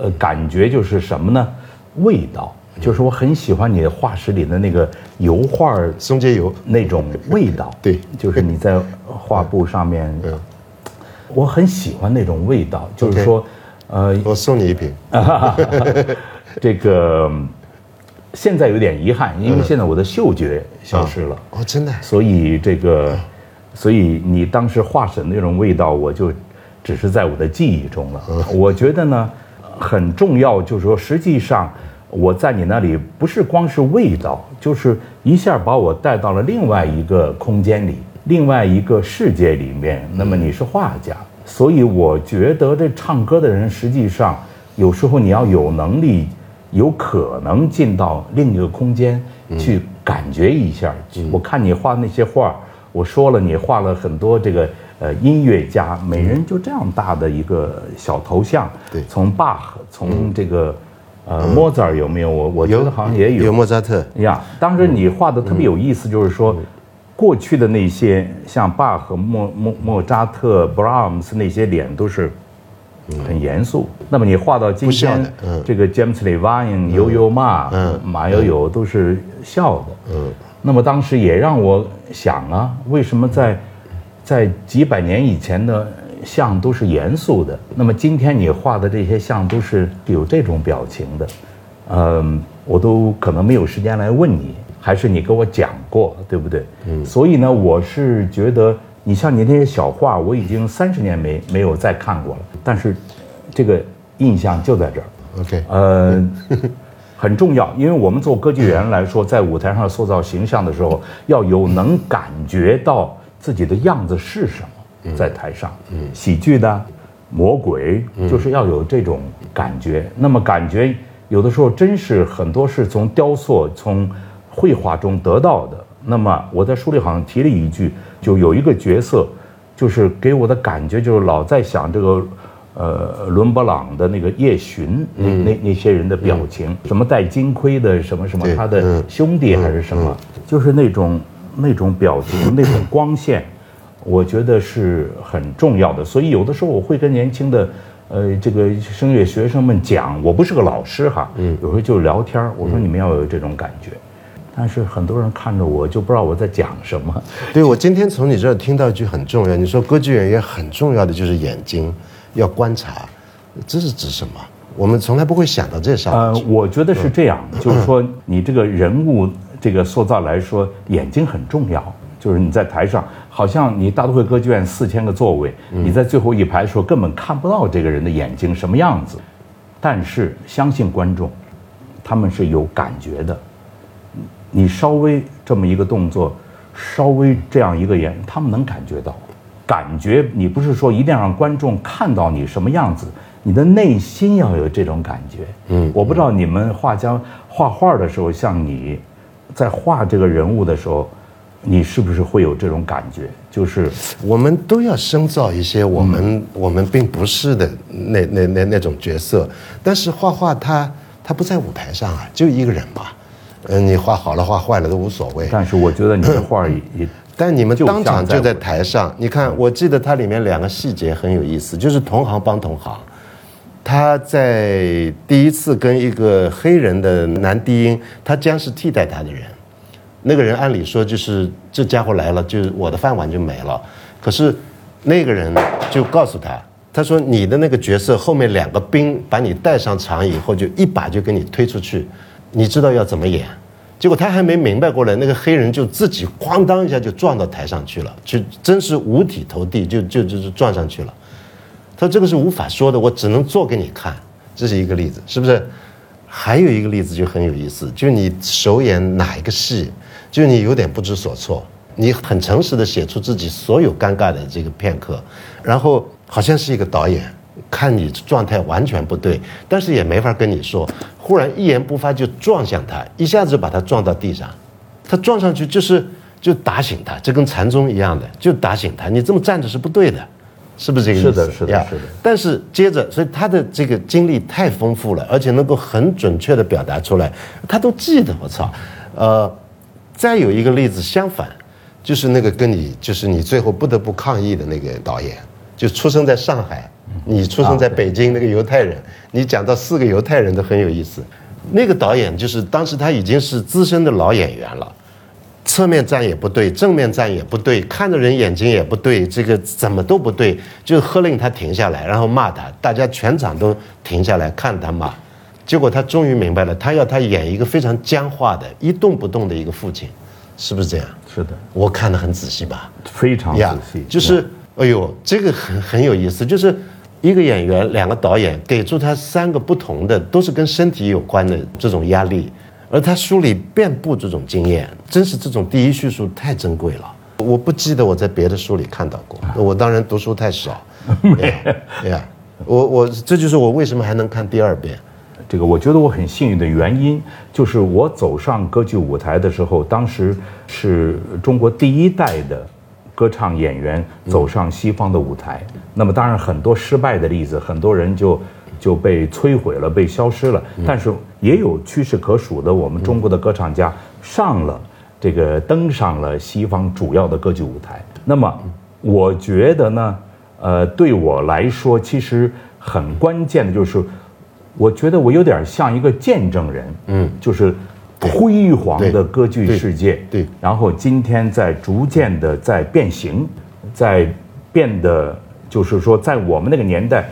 呃，感觉就是什么呢？味道。就是我很喜欢你画室里的那个油画松节油那种味道。对，就是你在画布上面，我很喜欢那种味道。就是说，呃，我送你一瓶。这个现在有点遗憾，因为现在我的嗅觉消失了。哦，真的。所以这个，所以你当时画室那种味道，我就只是在我的记忆中了。我觉得呢，很重要，就是说，实际上。我在你那里不是光是味道，就是一下把我带到了另外一个空间里，另外一个世界里面。那么你是画家，所以我觉得这唱歌的人实际上有时候你要有能力，有可能进到另一个空间去感觉一下。我看你画那些画，我说了你画了很多这个呃音乐家，每人就这样大的一个小头像。对，从巴赫，从这个呃莫扎尔有没有？我我觉得好像也有。有莫扎特呀。当时你画的特别有意思，就是说，过去的那些像巴赫、莫莫莫扎特、布拉姆斯那些脸都是。很严肃。那么你画到今天，这个 James Levine、悠悠马、马友友都是笑的。嗯。那么当时也让我想啊，为什么在在几百年以前的像都是严肃的？那么今天你画的这些像都是有这种表情的？嗯，我都可能没有时间来问你，还是你给我讲过，对不对？嗯。所以呢，我是觉得。你像你那些小画，我已经三十年没没有再看过了，但是这个印象就在这儿。OK，呃，很重要，因为我们做歌剧员来说，在舞台上塑造形象的时候，要有能感觉到自己的样子是什么，在台上，喜剧的魔鬼，就是要有这种感觉。那么感觉有的时候真是很多是从雕塑、从绘画中得到的。那么我在书里好像提了一句。就有一个角色，就是给我的感觉就是老在想这个，呃，伦勃朗的那个夜巡那那那些人的表情，什么戴金盔的什么什么他的兄弟还是什么，就是那种那种表情 那种光线，我觉得是很重要的。所以有的时候我会跟年轻的，呃，这个声乐学生们讲，我不是个老师哈，嗯有时候就聊天我说你们要有这种感觉。但是很多人看着我就不知道我在讲什么。对，我今天从你这儿听到一句很重要，你说歌剧演员很重要的就是眼睛要观察，这是指什么？我们从来不会想到这上。呃，我觉得是这样，就是说你这个人物这个塑造来说，眼睛很重要。就是你在台上，好像你大都会歌剧院四千个座位，你在最后一排的时候根本看不到这个人的眼睛什么样子，但是相信观众，他们是有感觉的。你稍微这么一个动作，稍微这样一个眼，他们能感觉到，感觉你不是说一定要让观众看到你什么样子，你的内心要有这种感觉。嗯，我不知道你们画家画画的时候，像你，在画这个人物的时候，你是不是会有这种感觉？就是我们都要深造一些我们我们并不是的那那那那种角色，但是画画他他不在舞台上啊，就一个人嘛。嗯，你画好了画坏了都无所谓。但是我觉得你的画也，但你们当场就在台上。你看，我记得它里面两个细节很有意思，就是同行帮同行。他在第一次跟一个黑人的男低音，他将是替代他的人。那个人按理说就是这家伙来了，就是我的饭碗就没了。可是那个人就告诉他，他说你的那个角色后面两个兵把你带上场以后，就一把就给你推出去。你知道要怎么演，结果他还没明白过来，那个黑人就自己哐当一下就撞到台上去了，就真是五体投地，就就就是撞上去了。他说这个是无法说的，我只能做给你看，这是一个例子，是不是？还有一个例子就很有意思，就你首演哪一个戏，就你有点不知所措，你很诚实的写出自己所有尴尬的这个片刻，然后好像是一个导演。看你状态完全不对，但是也没法跟你说。忽然一言不发就撞向他，一下子把他撞到地上。他撞上去就是就打醒他，这跟禅宗一样的，就打醒他。你这么站着是不对的，是不是这个意思？是的，是的，是的。但是接着，所以他的这个经历太丰富了，而且能够很准确的表达出来，他都记得。我操，呃，再有一个例子相反，就是那个跟你就是你最后不得不抗议的那个导演，就出生在上海。你出生在北京，那个犹太人，你讲到四个犹太人都很有意思。那个导演就是当时他已经是资深的老演员了，侧面站也不对，正面站也不对，看着人眼睛也不对，这个怎么都不对，就喝令他停下来，然后骂他，大家全场都停下来看他骂。结果他终于明白了，他要他演一个非常僵化的、一动不动的一个父亲，是不是这样？是的，我看得很仔细吧？非常仔细，就是，哎呦，这个很很有意思，就是。一个演员，两个导演给出他三个不同的，都是跟身体有关的这种压力，而他书里遍布这种经验，真是这种第一叙述太珍贵了。我不记得我在别的书里看到过，我当然读书太少。对呀，我我这就是我为什么还能看第二遍。这个我觉得我很幸运的原因，就是我走上歌剧舞台的时候，当时是中国第一代的歌唱演员走上西方的舞台。那么当然很多失败的例子，很多人就就被摧毁了，被消失了。但是也有屈指可数的我们中国的歌唱家上了这个登上了西方主要的歌剧舞台。那么我觉得呢，呃，对我来说其实很关键的就是，我觉得我有点像一个见证人，嗯，就是。辉煌的歌剧世界，对，然后今天在逐渐的在变形，在变得，就是说，在我们那个年代，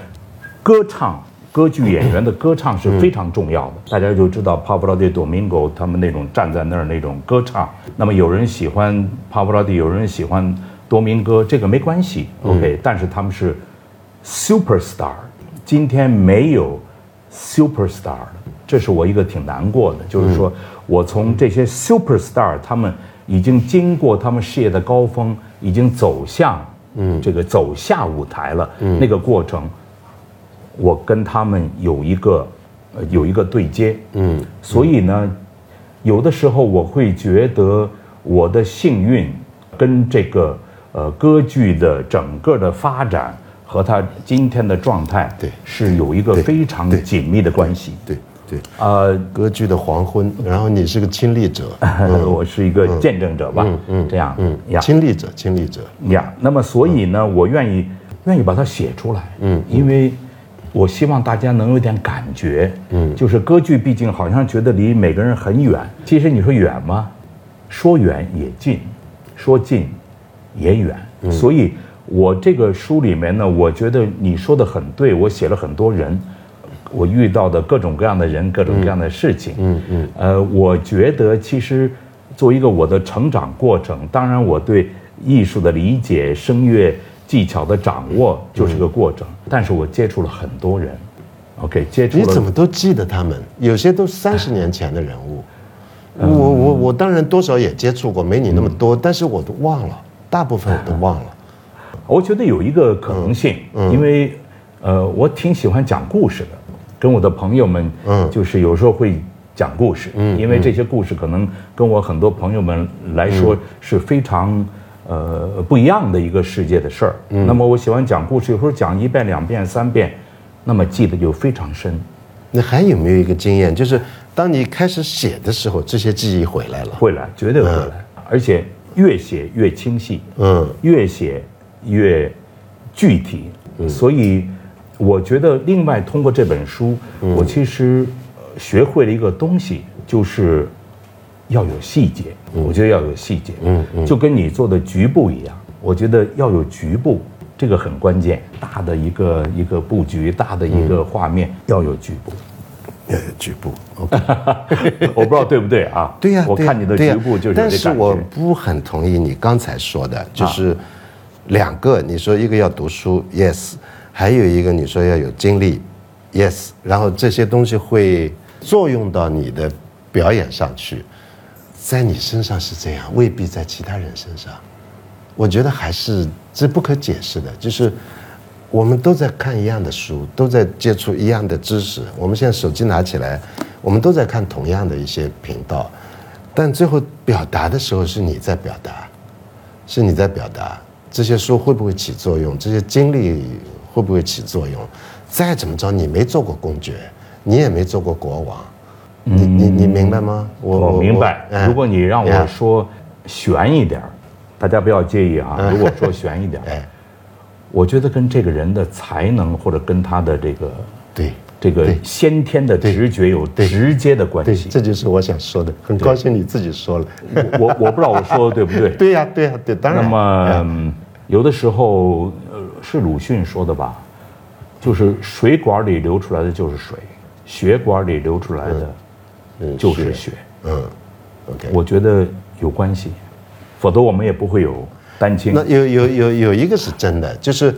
歌唱歌剧演员的歌唱是非常重要的。大家就知道 Pavarotti、Domingo 他们那种站在那儿那种歌唱。那么有人喜欢 Pavarotti，有人喜欢多明戈，这个没关系，OK。但是他们是 superstar，今天没有 superstar 这是我一个挺难过的，就是说。我从这些 super star，他们已经经过他们事业的高峰，已经走向嗯这个走下舞台了。嗯，那个过程，我跟他们有一个有一个对接。嗯，所以呢，有的时候我会觉得我的幸运跟这个呃歌剧的整个的发展和他今天的状态对。是有一个非常紧密的关系。对。对，呃，歌剧的黄昏，然后你是个亲历者，我是一个见证者吧，嗯嗯，这样，嗯。呀，亲历者，亲历者。呀。那么，所以呢，我愿意愿意把它写出来，嗯，因为我希望大家能有点感觉，嗯，就是歌剧毕竟好像觉得离每个人很远，其实你说远吗？说远也近，说近也远，所以我这个书里面呢，我觉得你说的很对，我写了很多人。我遇到的各种各样的人，各种各样的事情，嗯嗯，呃，我觉得其实作为一个我的成长过程，当然我对艺术的理解、声乐技巧的掌握就是个过程。但是我接触了很多人，OK，接触你怎么都记得他们？有些都三十年前的人物，我我我当然多少也接触过，没你那么多，但是我都忘了，大部分我都忘了。我觉得有一个可能性，因为呃，我挺喜欢讲故事的。跟我的朋友们，嗯，就是有时候会讲故事，嗯，因为这些故事可能跟我很多朋友们来说是非常，呃，不一样的一个世界的事儿。嗯，那么我喜欢讲故事，有时候讲一遍、两遍、三遍，那么记得就非常深。那还有没有一个经验，就是当你开始写的时候，这些记忆回来了？会来，绝对会来，而且越写越清晰，嗯，越写越具体，所以。我觉得，另外通过这本书，我其实学会了一个东西，就是要有细节。我觉得要有细节，嗯嗯，就跟你做的局部一样。我觉得要有局部，这个很关键。大的一个一个布局，大的一个画面，要有局部，要有局部，OK，。我不知道对不对啊？对呀，我看你的局部就是这但是我不很同意你刚才说的，就是两个。你说一个要读书，yes。还有一个，你说要有经历，yes，然后这些东西会作用到你的表演上去，在你身上是这样，未必在其他人身上。我觉得还是这不可解释的，就是我们都在看一样的书，都在接触一样的知识。我们现在手机拿起来，我们都在看同样的一些频道，但最后表达的时候是你在表达，是你在表达。这些书会不会起作用？这些经历。会不会起作用？再怎么着，你没做过公爵，你也没做过国王，你你你明白吗？我明白。如果你让我说悬一点大家不要介意啊。如果说悬一点我觉得跟这个人的才能或者跟他的这个对这个先天的直觉有直接的关系。这就是我想说的。很高兴你自己说了。我我不知道我说的对不对？对呀对呀对，当然。那么有的时候。是鲁迅说的吧？就是水管里流出来的就是水，血管里流出来的就是血。嗯，OK，我觉得有关系，否则我们也不会有丹青。那有有有有一个是真的，就是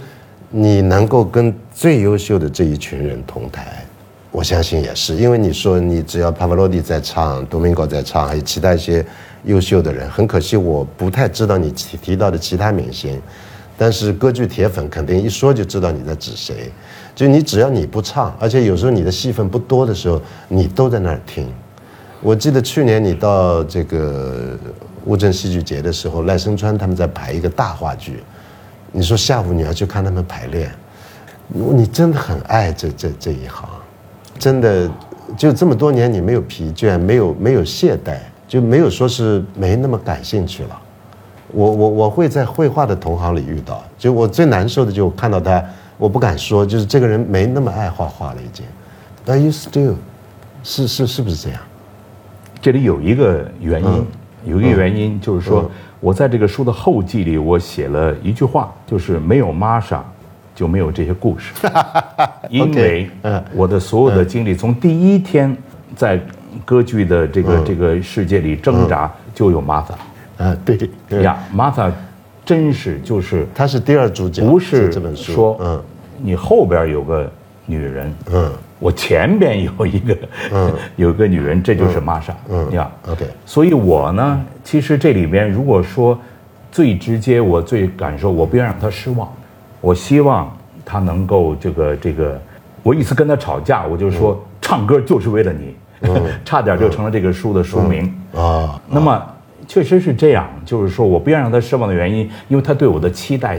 你能够跟最优秀的这一群人同台，我相信也是，因为你说你只要帕瓦罗蒂在唱，多明戈在唱，还有其他一些优秀的人，很可惜我不太知道你提提到的其他明星。但是歌剧铁粉肯定一说就知道你在指谁，就你只要你不唱，而且有时候你的戏份不多的时候，你都在那儿听。我记得去年你到这个乌镇戏剧节的时候，赖声川他们在排一个大话剧，你说下午你要去看他们排练，你真的很爱这这这一行，真的就这么多年你没有疲倦，没有没有懈怠，就没有说是没那么感兴趣了。我我我会在绘画的同行里遇到，就我最难受的就看到他，我不敢说，就是这个人没那么爱画画了已经。Are you still？是是是不是这样？这里有一个原因，有一个原因就是说，我在这个书的后记里，我写了一句话，就是没有玛莎，就没有这些故事。因为我的所有的经历，从第一天在歌剧的这个这个世界里挣扎，就有玛莎。啊，对呀，玛莎真是就是她是第二主角，不是这本书。说，嗯，你后边有个女人，嗯。我前边有一个，嗯，有个女人，这就是玛莎，嗯呀，OK。所以我呢，其实这里边如果说最直接，我最感受，我不要让她失望，我希望她能够这个这个。我一次跟她吵架，我就说唱歌就是为了你，差点就成了这个书的书名啊。那么确实是这样，就是说我不要让她失望的原因，因为她对我的期待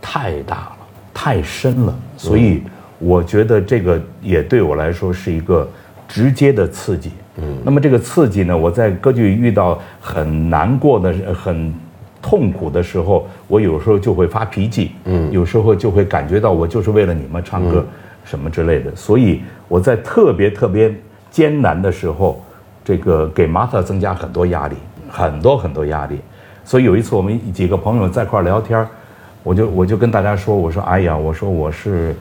太大了，太深了，所以。我觉得这个也对我来说是一个直接的刺激。嗯，那么这个刺激呢，我在歌剧遇到很难过的、很痛苦的时候，我有时候就会发脾气。嗯，有时候就会感觉到我就是为了你们唱歌，什么之类的。所以我在特别特别艰难的时候，这个给玛塔增加很多压力，很多很多压力。所以有一次我们几个朋友在一块聊天，我就我就跟大家说，我说哎呀，我说我是。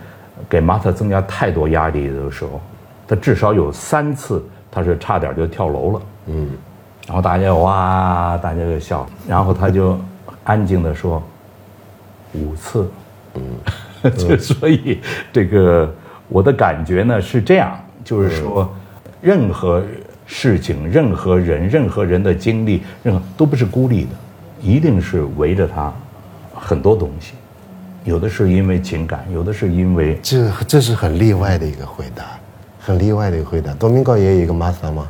给马特增加太多压力的时候，他至少有三次，他是差点就跳楼了。嗯，然后大家哇，大家就笑，然后他就安静的说五次。嗯，就所以这个我的感觉呢是这样，就是说，任何事情、任何人、任何人的经历，任何都不是孤立的，一定是围着他很多东西。有的是因为情感，有的是因为这这是很例外的一个回答，很例外的一个回答。多明高也有一个玛莎吗？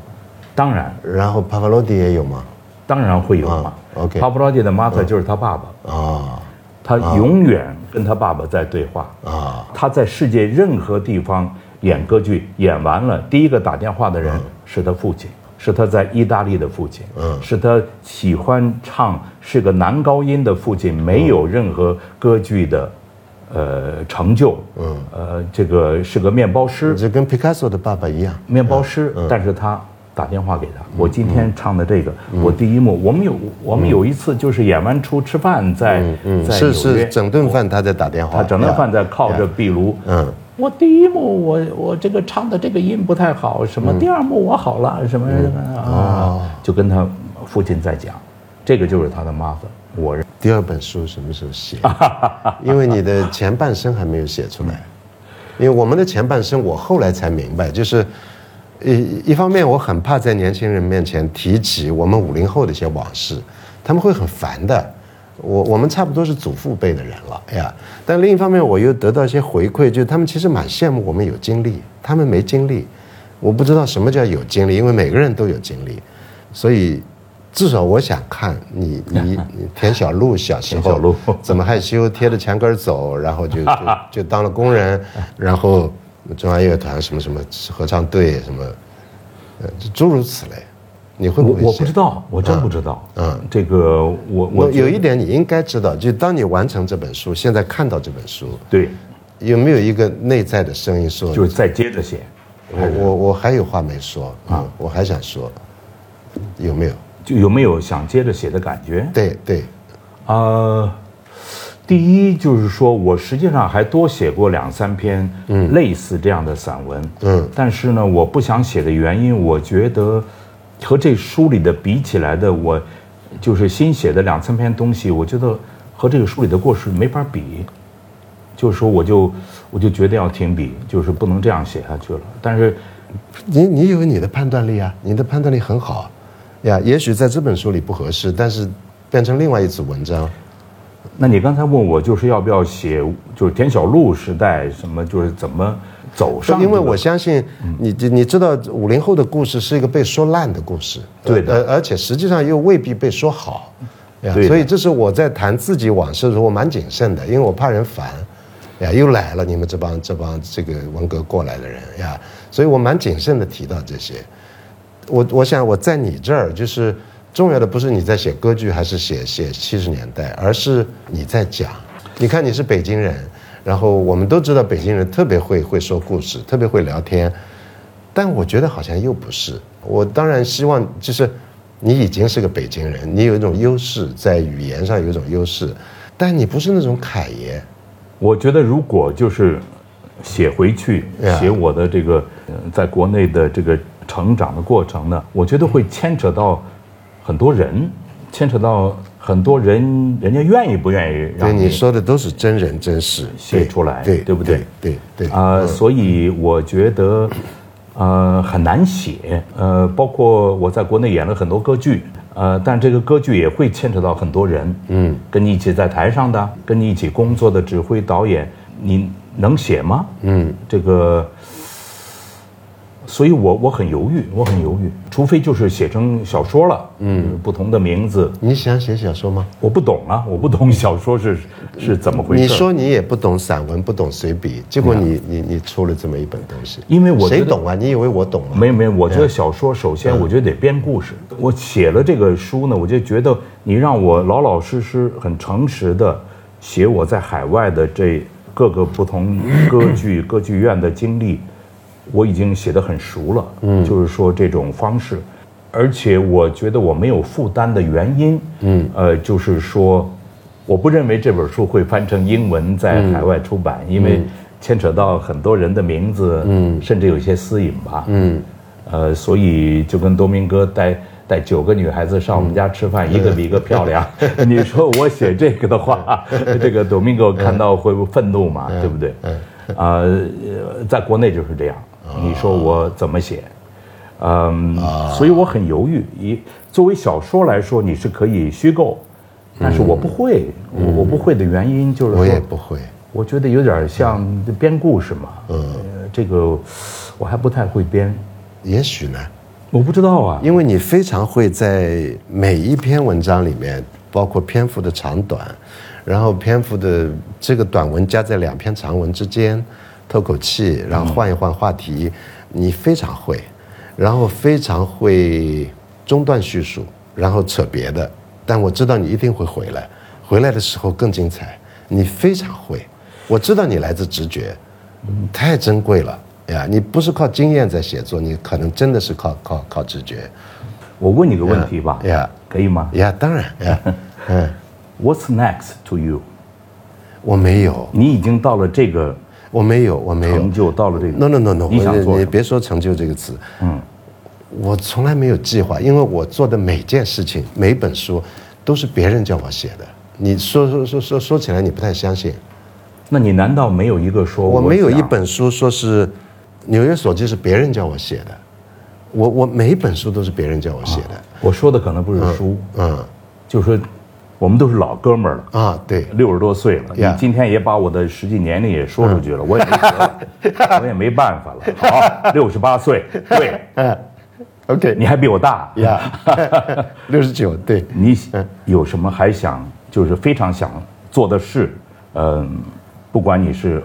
当然。然后帕帕罗蒂也有吗？当然会有嘛。OK。帕帕罗蒂的玛莎就是他爸爸啊，他永远跟他爸爸在对话啊。他在世界任何地方演歌剧，演完了第一个打电话的人是他父亲。是他在意大利的父亲，嗯，是他喜欢唱，是个男高音的父亲，没有任何歌剧的，呃，成就，嗯，呃，这个是个面包师，就跟皮卡索的爸爸一样，面包师，但是他打电话给他，我今天唱的这个，我第一幕，我们有我们有一次就是演完出吃饭，在在是是整顿饭他在打电话，他整顿饭在靠着壁炉，嗯。我第一幕我我这个唱的这个音不太好，什么第二幕我好了，什么什么啊，就跟他父亲在讲，这个就是他的妈妈。我第二本书什么时候写？因为你的前半生还没有写出来，因为我们的前半生我后来才明白，就是一一方面我很怕在年轻人面前提起我们五零后的一些往事，他们会很烦的。我我们差不多是祖父辈的人了哎呀，但另一方面我又得到一些回馈，就是他们其实蛮羡慕我们有经历，他们没经历，我不知道什么叫有经历，因为每个人都有经历，所以至少我想看你你 田小璐小时候怎么害羞贴着墙根走，然后就就 就当了工人，然后中央乐团什么什么合唱队什么，呃诸如此类。你会不会？我不知道，我真不知道。嗯，这个我我有一点你应该知道，就当你完成这本书，现在看到这本书，对，有没有一个内在的声音说，就是再接着写？我我我还有话没说啊，我还想说，有没有？就有没有想接着写的感觉？对对，呃，第一就是说我实际上还多写过两三篇类似这样的散文，嗯，但是呢，我不想写的原因，我觉得。和这书里的比起来的，我就是新写的两三篇东西，我觉得和这个书里的故事没法比。就是说，我就我就决定要停笔，就是不能这样写下去了。但是，你你有你的判断力啊，你的判断力很好呀。也许在这本书里不合适，但是变成另外一组文章。那你刚才问我，就是要不要写，就是田小璐时代什么，就是怎么走上。因为我相信你，你知道五零后的故事是一个被说烂的故事，对的，而而且实际上又未必被说好，所以这是我在谈自己往事的时候，我蛮谨慎的，因为我怕人烦，呀，又来了你们这帮这帮这个文革过来的人呀，所以我蛮谨慎的提到这些。我我想我在你这儿就是重要的不是你在写歌剧还是写写七十年代，而是你在讲。你看你是北京人。然后我们都知道北京人特别会会说故事，特别会聊天，但我觉得好像又不是。我当然希望就是你已经是个北京人，你有一种优势在语言上有一种优势，但你不是那种侃爷。我觉得如果就是写回去写我的这个在国内的这个成长的过程呢，我觉得会牵扯到很多人，牵扯到。很多人，人家愿意不愿意让你说的都是真人真事写出来，对对不对？对对啊，所以我觉得，呃，很难写。呃，包括我在国内演了很多歌剧，呃，但这个歌剧也会牵扯到很多人，嗯，跟你一起在台上的，跟你一起工作的指挥导演，你能写吗？嗯，这个。所以，我我很犹豫，我很犹豫，除非就是写成小说了，嗯，不同的名字。你想写小说吗？我不懂啊，我不懂小说是是怎么回事。你说你也不懂散文，不懂随笔，结果你你你出了这么一本东西。因为我谁懂啊？你以为我懂吗？没有没有，我觉得小说首先我觉得得编故事。我写了这个书呢，我就觉得你让我老老实实、很诚实的写我在海外的这各个不同歌剧歌剧院的经历。我已经写得很熟了，嗯，就是说这种方式，而且我觉得我没有负担的原因，嗯，呃，就是说，我不认为这本书会翻成英文在海外出版，因为牵扯到很多人的名字，嗯，甚至有些私隐吧，嗯，呃，所以就跟多明哥带带九个女孩子上我们家吃饭，一个比一个漂亮，你说我写这个的话，这个多明哥看到会不会愤怒嘛？对不对？啊，在国内就是这样。你说我怎么写？嗯，所以我很犹豫。以作为小说来说，你是可以虚构，但是我不会。我我不会的原因就是我也不会。我觉得有点像编故事嘛。嗯，这个我还不太会编。也许呢，我不知道啊。因为你非常会在每一篇文章里面，包括篇幅的长短，然后篇幅的这个短文加在两篇长文之间。透口气，然后换一换话题，你非常会，然后非常会中断叙述，然后扯别的。但我知道你一定会回来，回来的时候更精彩。你非常会，我知道你来自直觉，太珍贵了呀！你不是靠经验在写作，你可能真的是靠靠靠直觉。我问你个问题吧，呀，可以吗？呀，当然呀。嗯，What's next to you？我没有。你已经到了这个。我没有，我没有成就到了这个。No no no no，你想做？你别说成就这个词。嗯，我从来没有计划，因为我做的每件事情、每本书，都是别人叫我写的。你说说说说说起来，你不太相信。那你难道没有一个说？我没有一本书说是《纽约手机》是别人叫我写的。我我每一本书都是别人叫我写的。我说的可能不是书，嗯，就是说。我们都是老哥们儿了啊，对，六十多岁了，你今天也把我的实际年龄也说出去了，我也没辙，我也没办法了。好，六十八岁，对，嗯，OK，你还比我大呀，六十九，对，你有什么还想就是非常想做的事？嗯，不管你是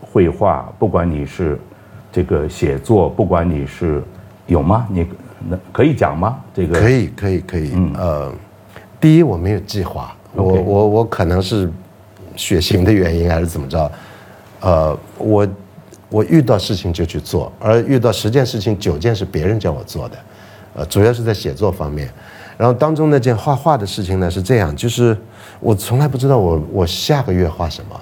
绘画，不管你是这个写作，不管你是有吗？你那可以讲吗？这个可以，可以，可以，嗯，呃。第一，我没有计划，我我我可能是血型的原因还是怎么着，呃，我我遇到事情就去做，而遇到十件事情九件是别人叫我做的，呃，主要是在写作方面，然后当中那件画画的事情呢是这样，就是我从来不知道我我下个月画什么，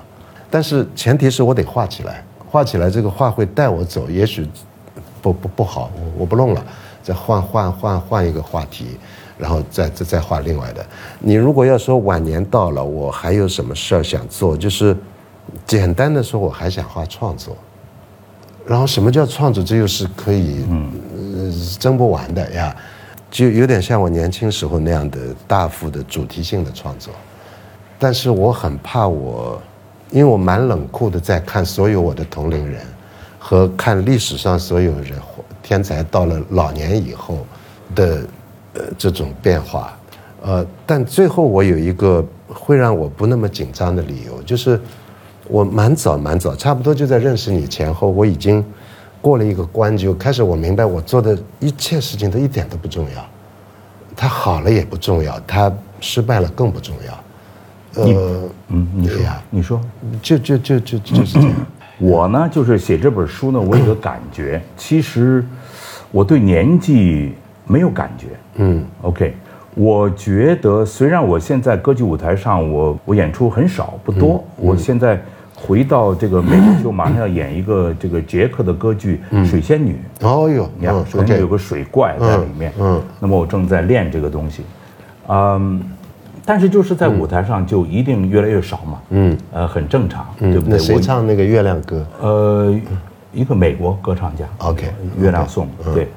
但是前提是我得画起来，画起来这个画会带我走，也许不不不好，我我不弄了，再换换换换一个话题。然后再再再画另外的。你如果要说晚年到了，我还有什么事儿想做？就是简单的说，我还想画创作。然后什么叫创作？这又是可以嗯争不完的呀。就有点像我年轻时候那样的大幅的主题性的创作。但是我很怕我，因为我蛮冷酷的在看所有我的同龄人和看历史上所有人天才到了老年以后的呃这种变化，呃，但最后我有一个会让我不那么紧张的理由，就是我蛮早蛮早，差不多就在认识你前后，我已经过了一个关，就开始我明白我做的一切事情都一点都不重要，它好了也不重要，它失败了更不重要。呃，嗯，你说，你说，就就就就就是这样。我呢，就是写这本书呢，我有个感觉，其实我对年纪没有感觉。嗯，OK，我觉得虽然我现在歌剧舞台上，我我演出很少不多，我现在回到这个美国，就马上要演一个这个捷克的歌剧《水仙女》。哦哟，你看，首先有个水怪在里面。嗯，那么我正在练这个东西，嗯。但是就是在舞台上就一定越来越少嘛，嗯，呃，很正常，对不对？谁唱那个月亮歌？呃，一个美国歌唱家，OK，月亮颂，对。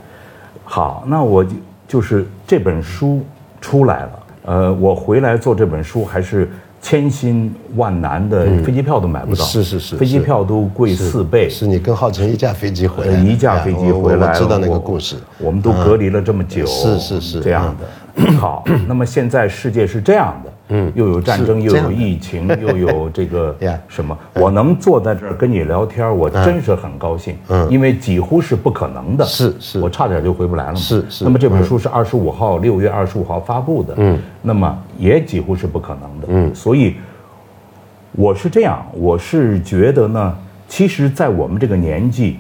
好，那我就就是这本书出来了，呃，我回来做这本书还是千辛万难的，飞机票都买不到，是是是，飞机票都贵四倍。是你跟浩辰一架飞机回来，一架飞机回来，我知道那个故事。我们都隔离了这么久，是是是这样的。好，那么现在世界是这样的，嗯，又有战争，又有疫情，又有这个 什么？我能坐在这儿跟你聊天，我真是很高兴，嗯，因为几乎是不可能的，是是，我差点就回不来了嘛，是是。那么这本书是二十五号，六月二十五号发布的，嗯，那么也几乎是不可能的，嗯，所以我是这样，我是觉得呢，其实，在我们这个年纪，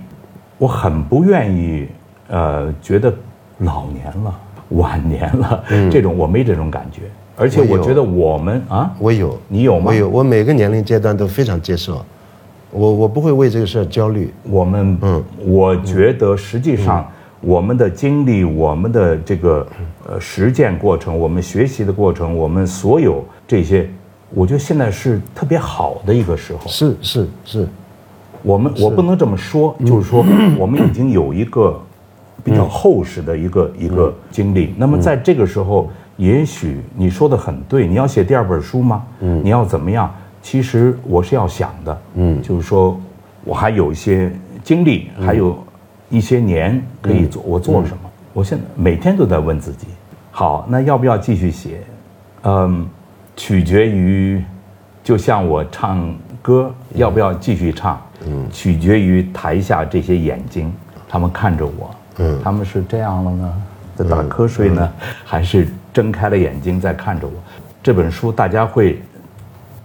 我很不愿意，呃，觉得老年了。晚年了，这种我没这种感觉，而且我觉得我们啊，我有，你有吗？我有，我每个年龄阶段都非常接受，我我不会为这个事儿焦虑。我们，嗯，我觉得实际上我们的经历，我们的这个呃实践过程，我们学习的过程，我们所有这些，我觉得现在是特别好的一个时候。是是是，我们我不能这么说，就是说 我们已经有一个。比较厚实的一个一个经历。那么在这个时候，也许你说的很对。你要写第二本书吗？嗯，你要怎么样？其实我是要想的。嗯，就是说我还有一些经历，还有一些年可以做。我做什么？我现在每天都在问自己：好，那要不要继续写？嗯，取决于，就像我唱歌，要不要继续唱？嗯，取决于台下这些眼睛，他们看着我。嗯，他们是这样了呢，在打瞌睡呢，还是睁开了眼睛在看着我？这本书大家会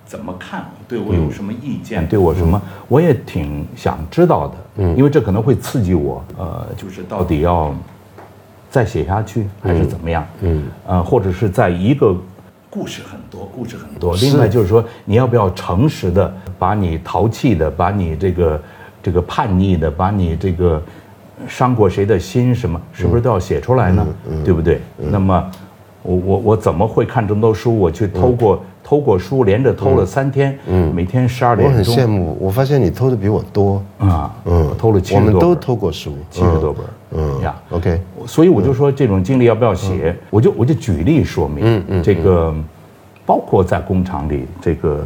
怎么看？对我有什么意见？对我什么？我也挺想知道的。嗯，因为这可能会刺激我。呃，就是到底要再写下去，还是怎么样？嗯，呃，或者是在一个故事很多，故事很多。另外就是说，你要不要诚实的把你淘气的，把你这个这个叛逆的，把你这个。伤过谁的心？什么是不是都要写出来呢？对不对？那么，我我我怎么会看这么多书？我去偷过偷过书，连着偷了三天。嗯，每天十二点钟。我很羡慕，我发现你偷的比我多啊。嗯，偷了七十多。我们都偷过书，七十多本。嗯呀，OK。所以我就说这种经历要不要写？我就我就举例说明。嗯嗯。这个，包括在工厂里，这个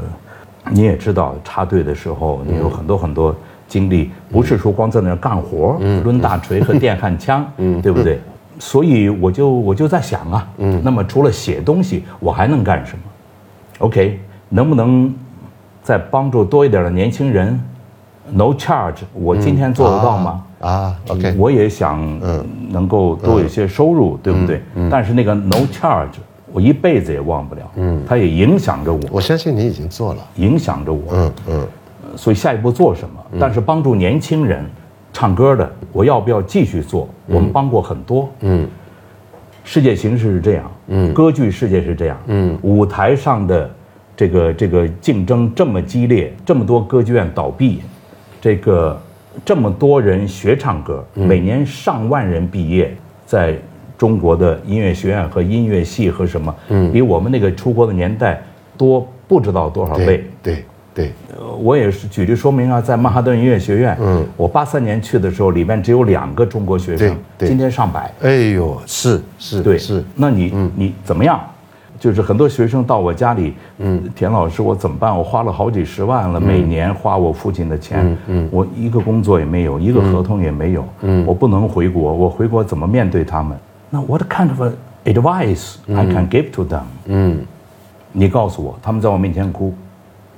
你也知道，插队的时候，你有很多很多。经历不是说光在那儿干活，抡大锤和电焊枪，对不对？所以我就我就在想啊，那么除了写东西，我还能干什么？OK，能不能再帮助多一点的年轻人？No charge，我今天做得到吗？啊，OK，我也想能够多有些收入，对不对？但是那个 No charge，我一辈子也忘不了，嗯，它也影响着我。我相信你已经做了，影响着我，嗯嗯。所以下一步做什么？但是帮助年轻人唱歌的，我要不要继续做？我们帮过很多。嗯，世界形势是这样。嗯，歌剧世界是这样。嗯，舞台上的这个这个竞争这么激烈，这么多歌剧院倒闭，这个这么多人学唱歌，每年上万人毕业，在中国的音乐学院和音乐系和什么，嗯，比我们那个出国的年代多不知道多少倍。对。对，我也是举例说明啊，在曼哈顿音乐学院，嗯，我八三年去的时候，里面只有两个中国学生，今天上百。哎呦，是是，对是。那你你怎么样？就是很多学生到我家里，嗯，田老师，我怎么办？我花了好几十万了，每年花我父亲的钱，嗯，我一个工作也没有，一个合同也没有，嗯，我不能回国，我回国怎么面对他们？那 what kind of advice I can give to them？嗯，你告诉我，他们在我面前哭，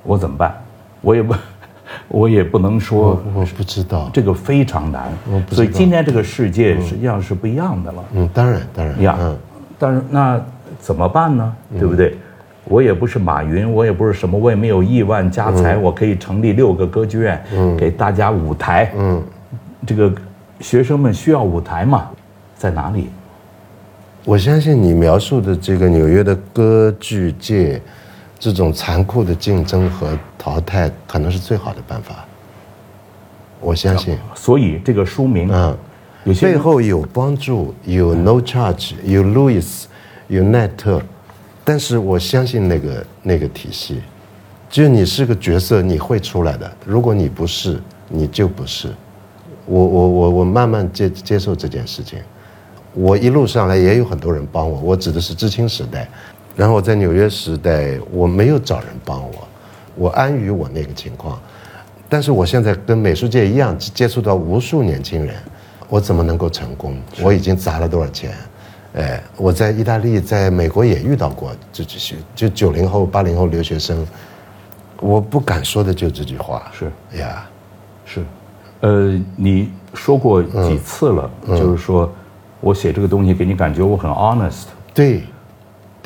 我怎么办？我也不，我也不能说，我不知道，这个非常难，所以今天这个世界实际上是不一样的了。嗯，当然，当然，呀，但是那。怎么办呢？对不对？我也不是马云，我也不是什么，我也没有亿万家财，我可以成立六个歌剧院，嗯给大家舞台。嗯，这个学生们需要舞台嘛？在哪里？我相信你描述的这个纽约的歌剧界，这种残酷的竞争和淘汰，可能是最好的办法。我相信。所以这个书名，嗯，背后有帮助，有 No Charge，有 Louis。有奈特，但是我相信那个那个体系，就你是个角色，你会出来的。如果你不是，你就不是。我我我我慢慢接接受这件事情。我一路上来也有很多人帮我，我指的是知青时代。然后我在纽约时代，我没有找人帮我，我安于我那个情况。但是我现在跟美术界一样，接触到无数年轻人，我怎么能够成功？我已经砸了多少钱？哎，我在意大利、在美国也遇到过这这些，就九零后、八零后留学生，我不敢说的就这句话。是呀，是，呃，你说过几次了？就是说，我写这个东西给你感觉我很 honest。对，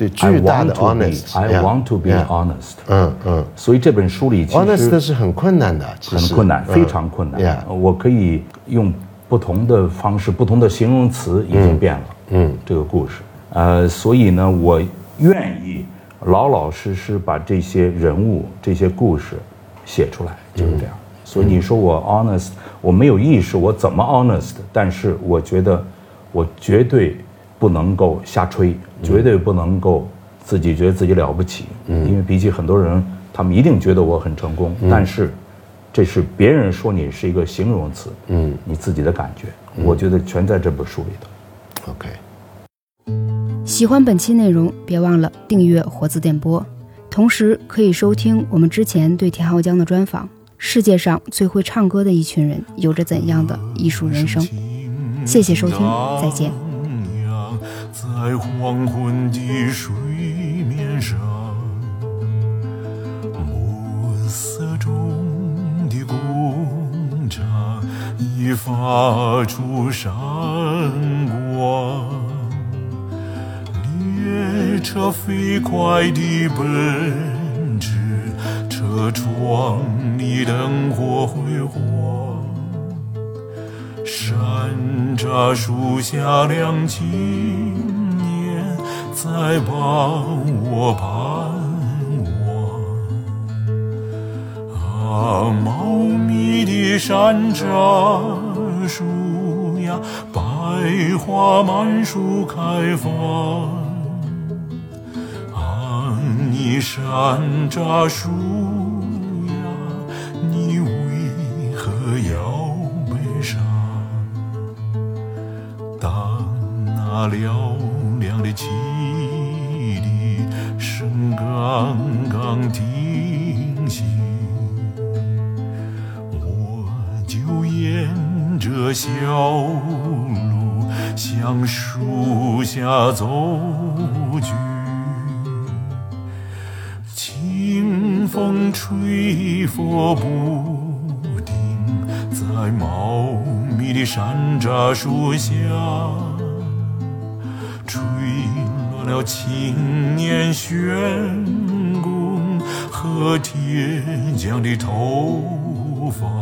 对，巨大的 honest。I want to be honest。嗯嗯。所以这本书里其实 honest 是很困难的，很困难，非常困难。我可以用不同的方式、不同的形容词，已经变了。嗯，这个故事，呃，所以呢，我愿意老老实实把这些人物、这些故事写出来，就是这样。所以你说我 honest，我没有意识我怎么 honest，但是我觉得我绝对不能够瞎吹，绝对不能够自己觉得自己了不起。嗯，因为比起很多人，他们一定觉得我很成功，但是这是别人说你是一个形容词，嗯，你自己的感觉，我觉得全在这本书里头。OK，喜欢本期内容，别忘了订阅活字电波，同时可以收听我们之前对田浩江的专访。世界上最会唱歌的一群人，有着怎样的艺术人生？谢谢收听，再见。在黄昏的水面上，暮色中的工厂已发出闪光。列车飞快地奔驰，车窗里灯火辉煌。山楂树下两青年在帮我盼望。啊，茂密的山楂树呀！百花满树开放，啊，你山楂树那嘹亮的汽笛声刚刚停息，我就沿着小路。向树下走去，清风吹拂不定，在茂密的山楂树下，了青年旋弓和铁匠的头发。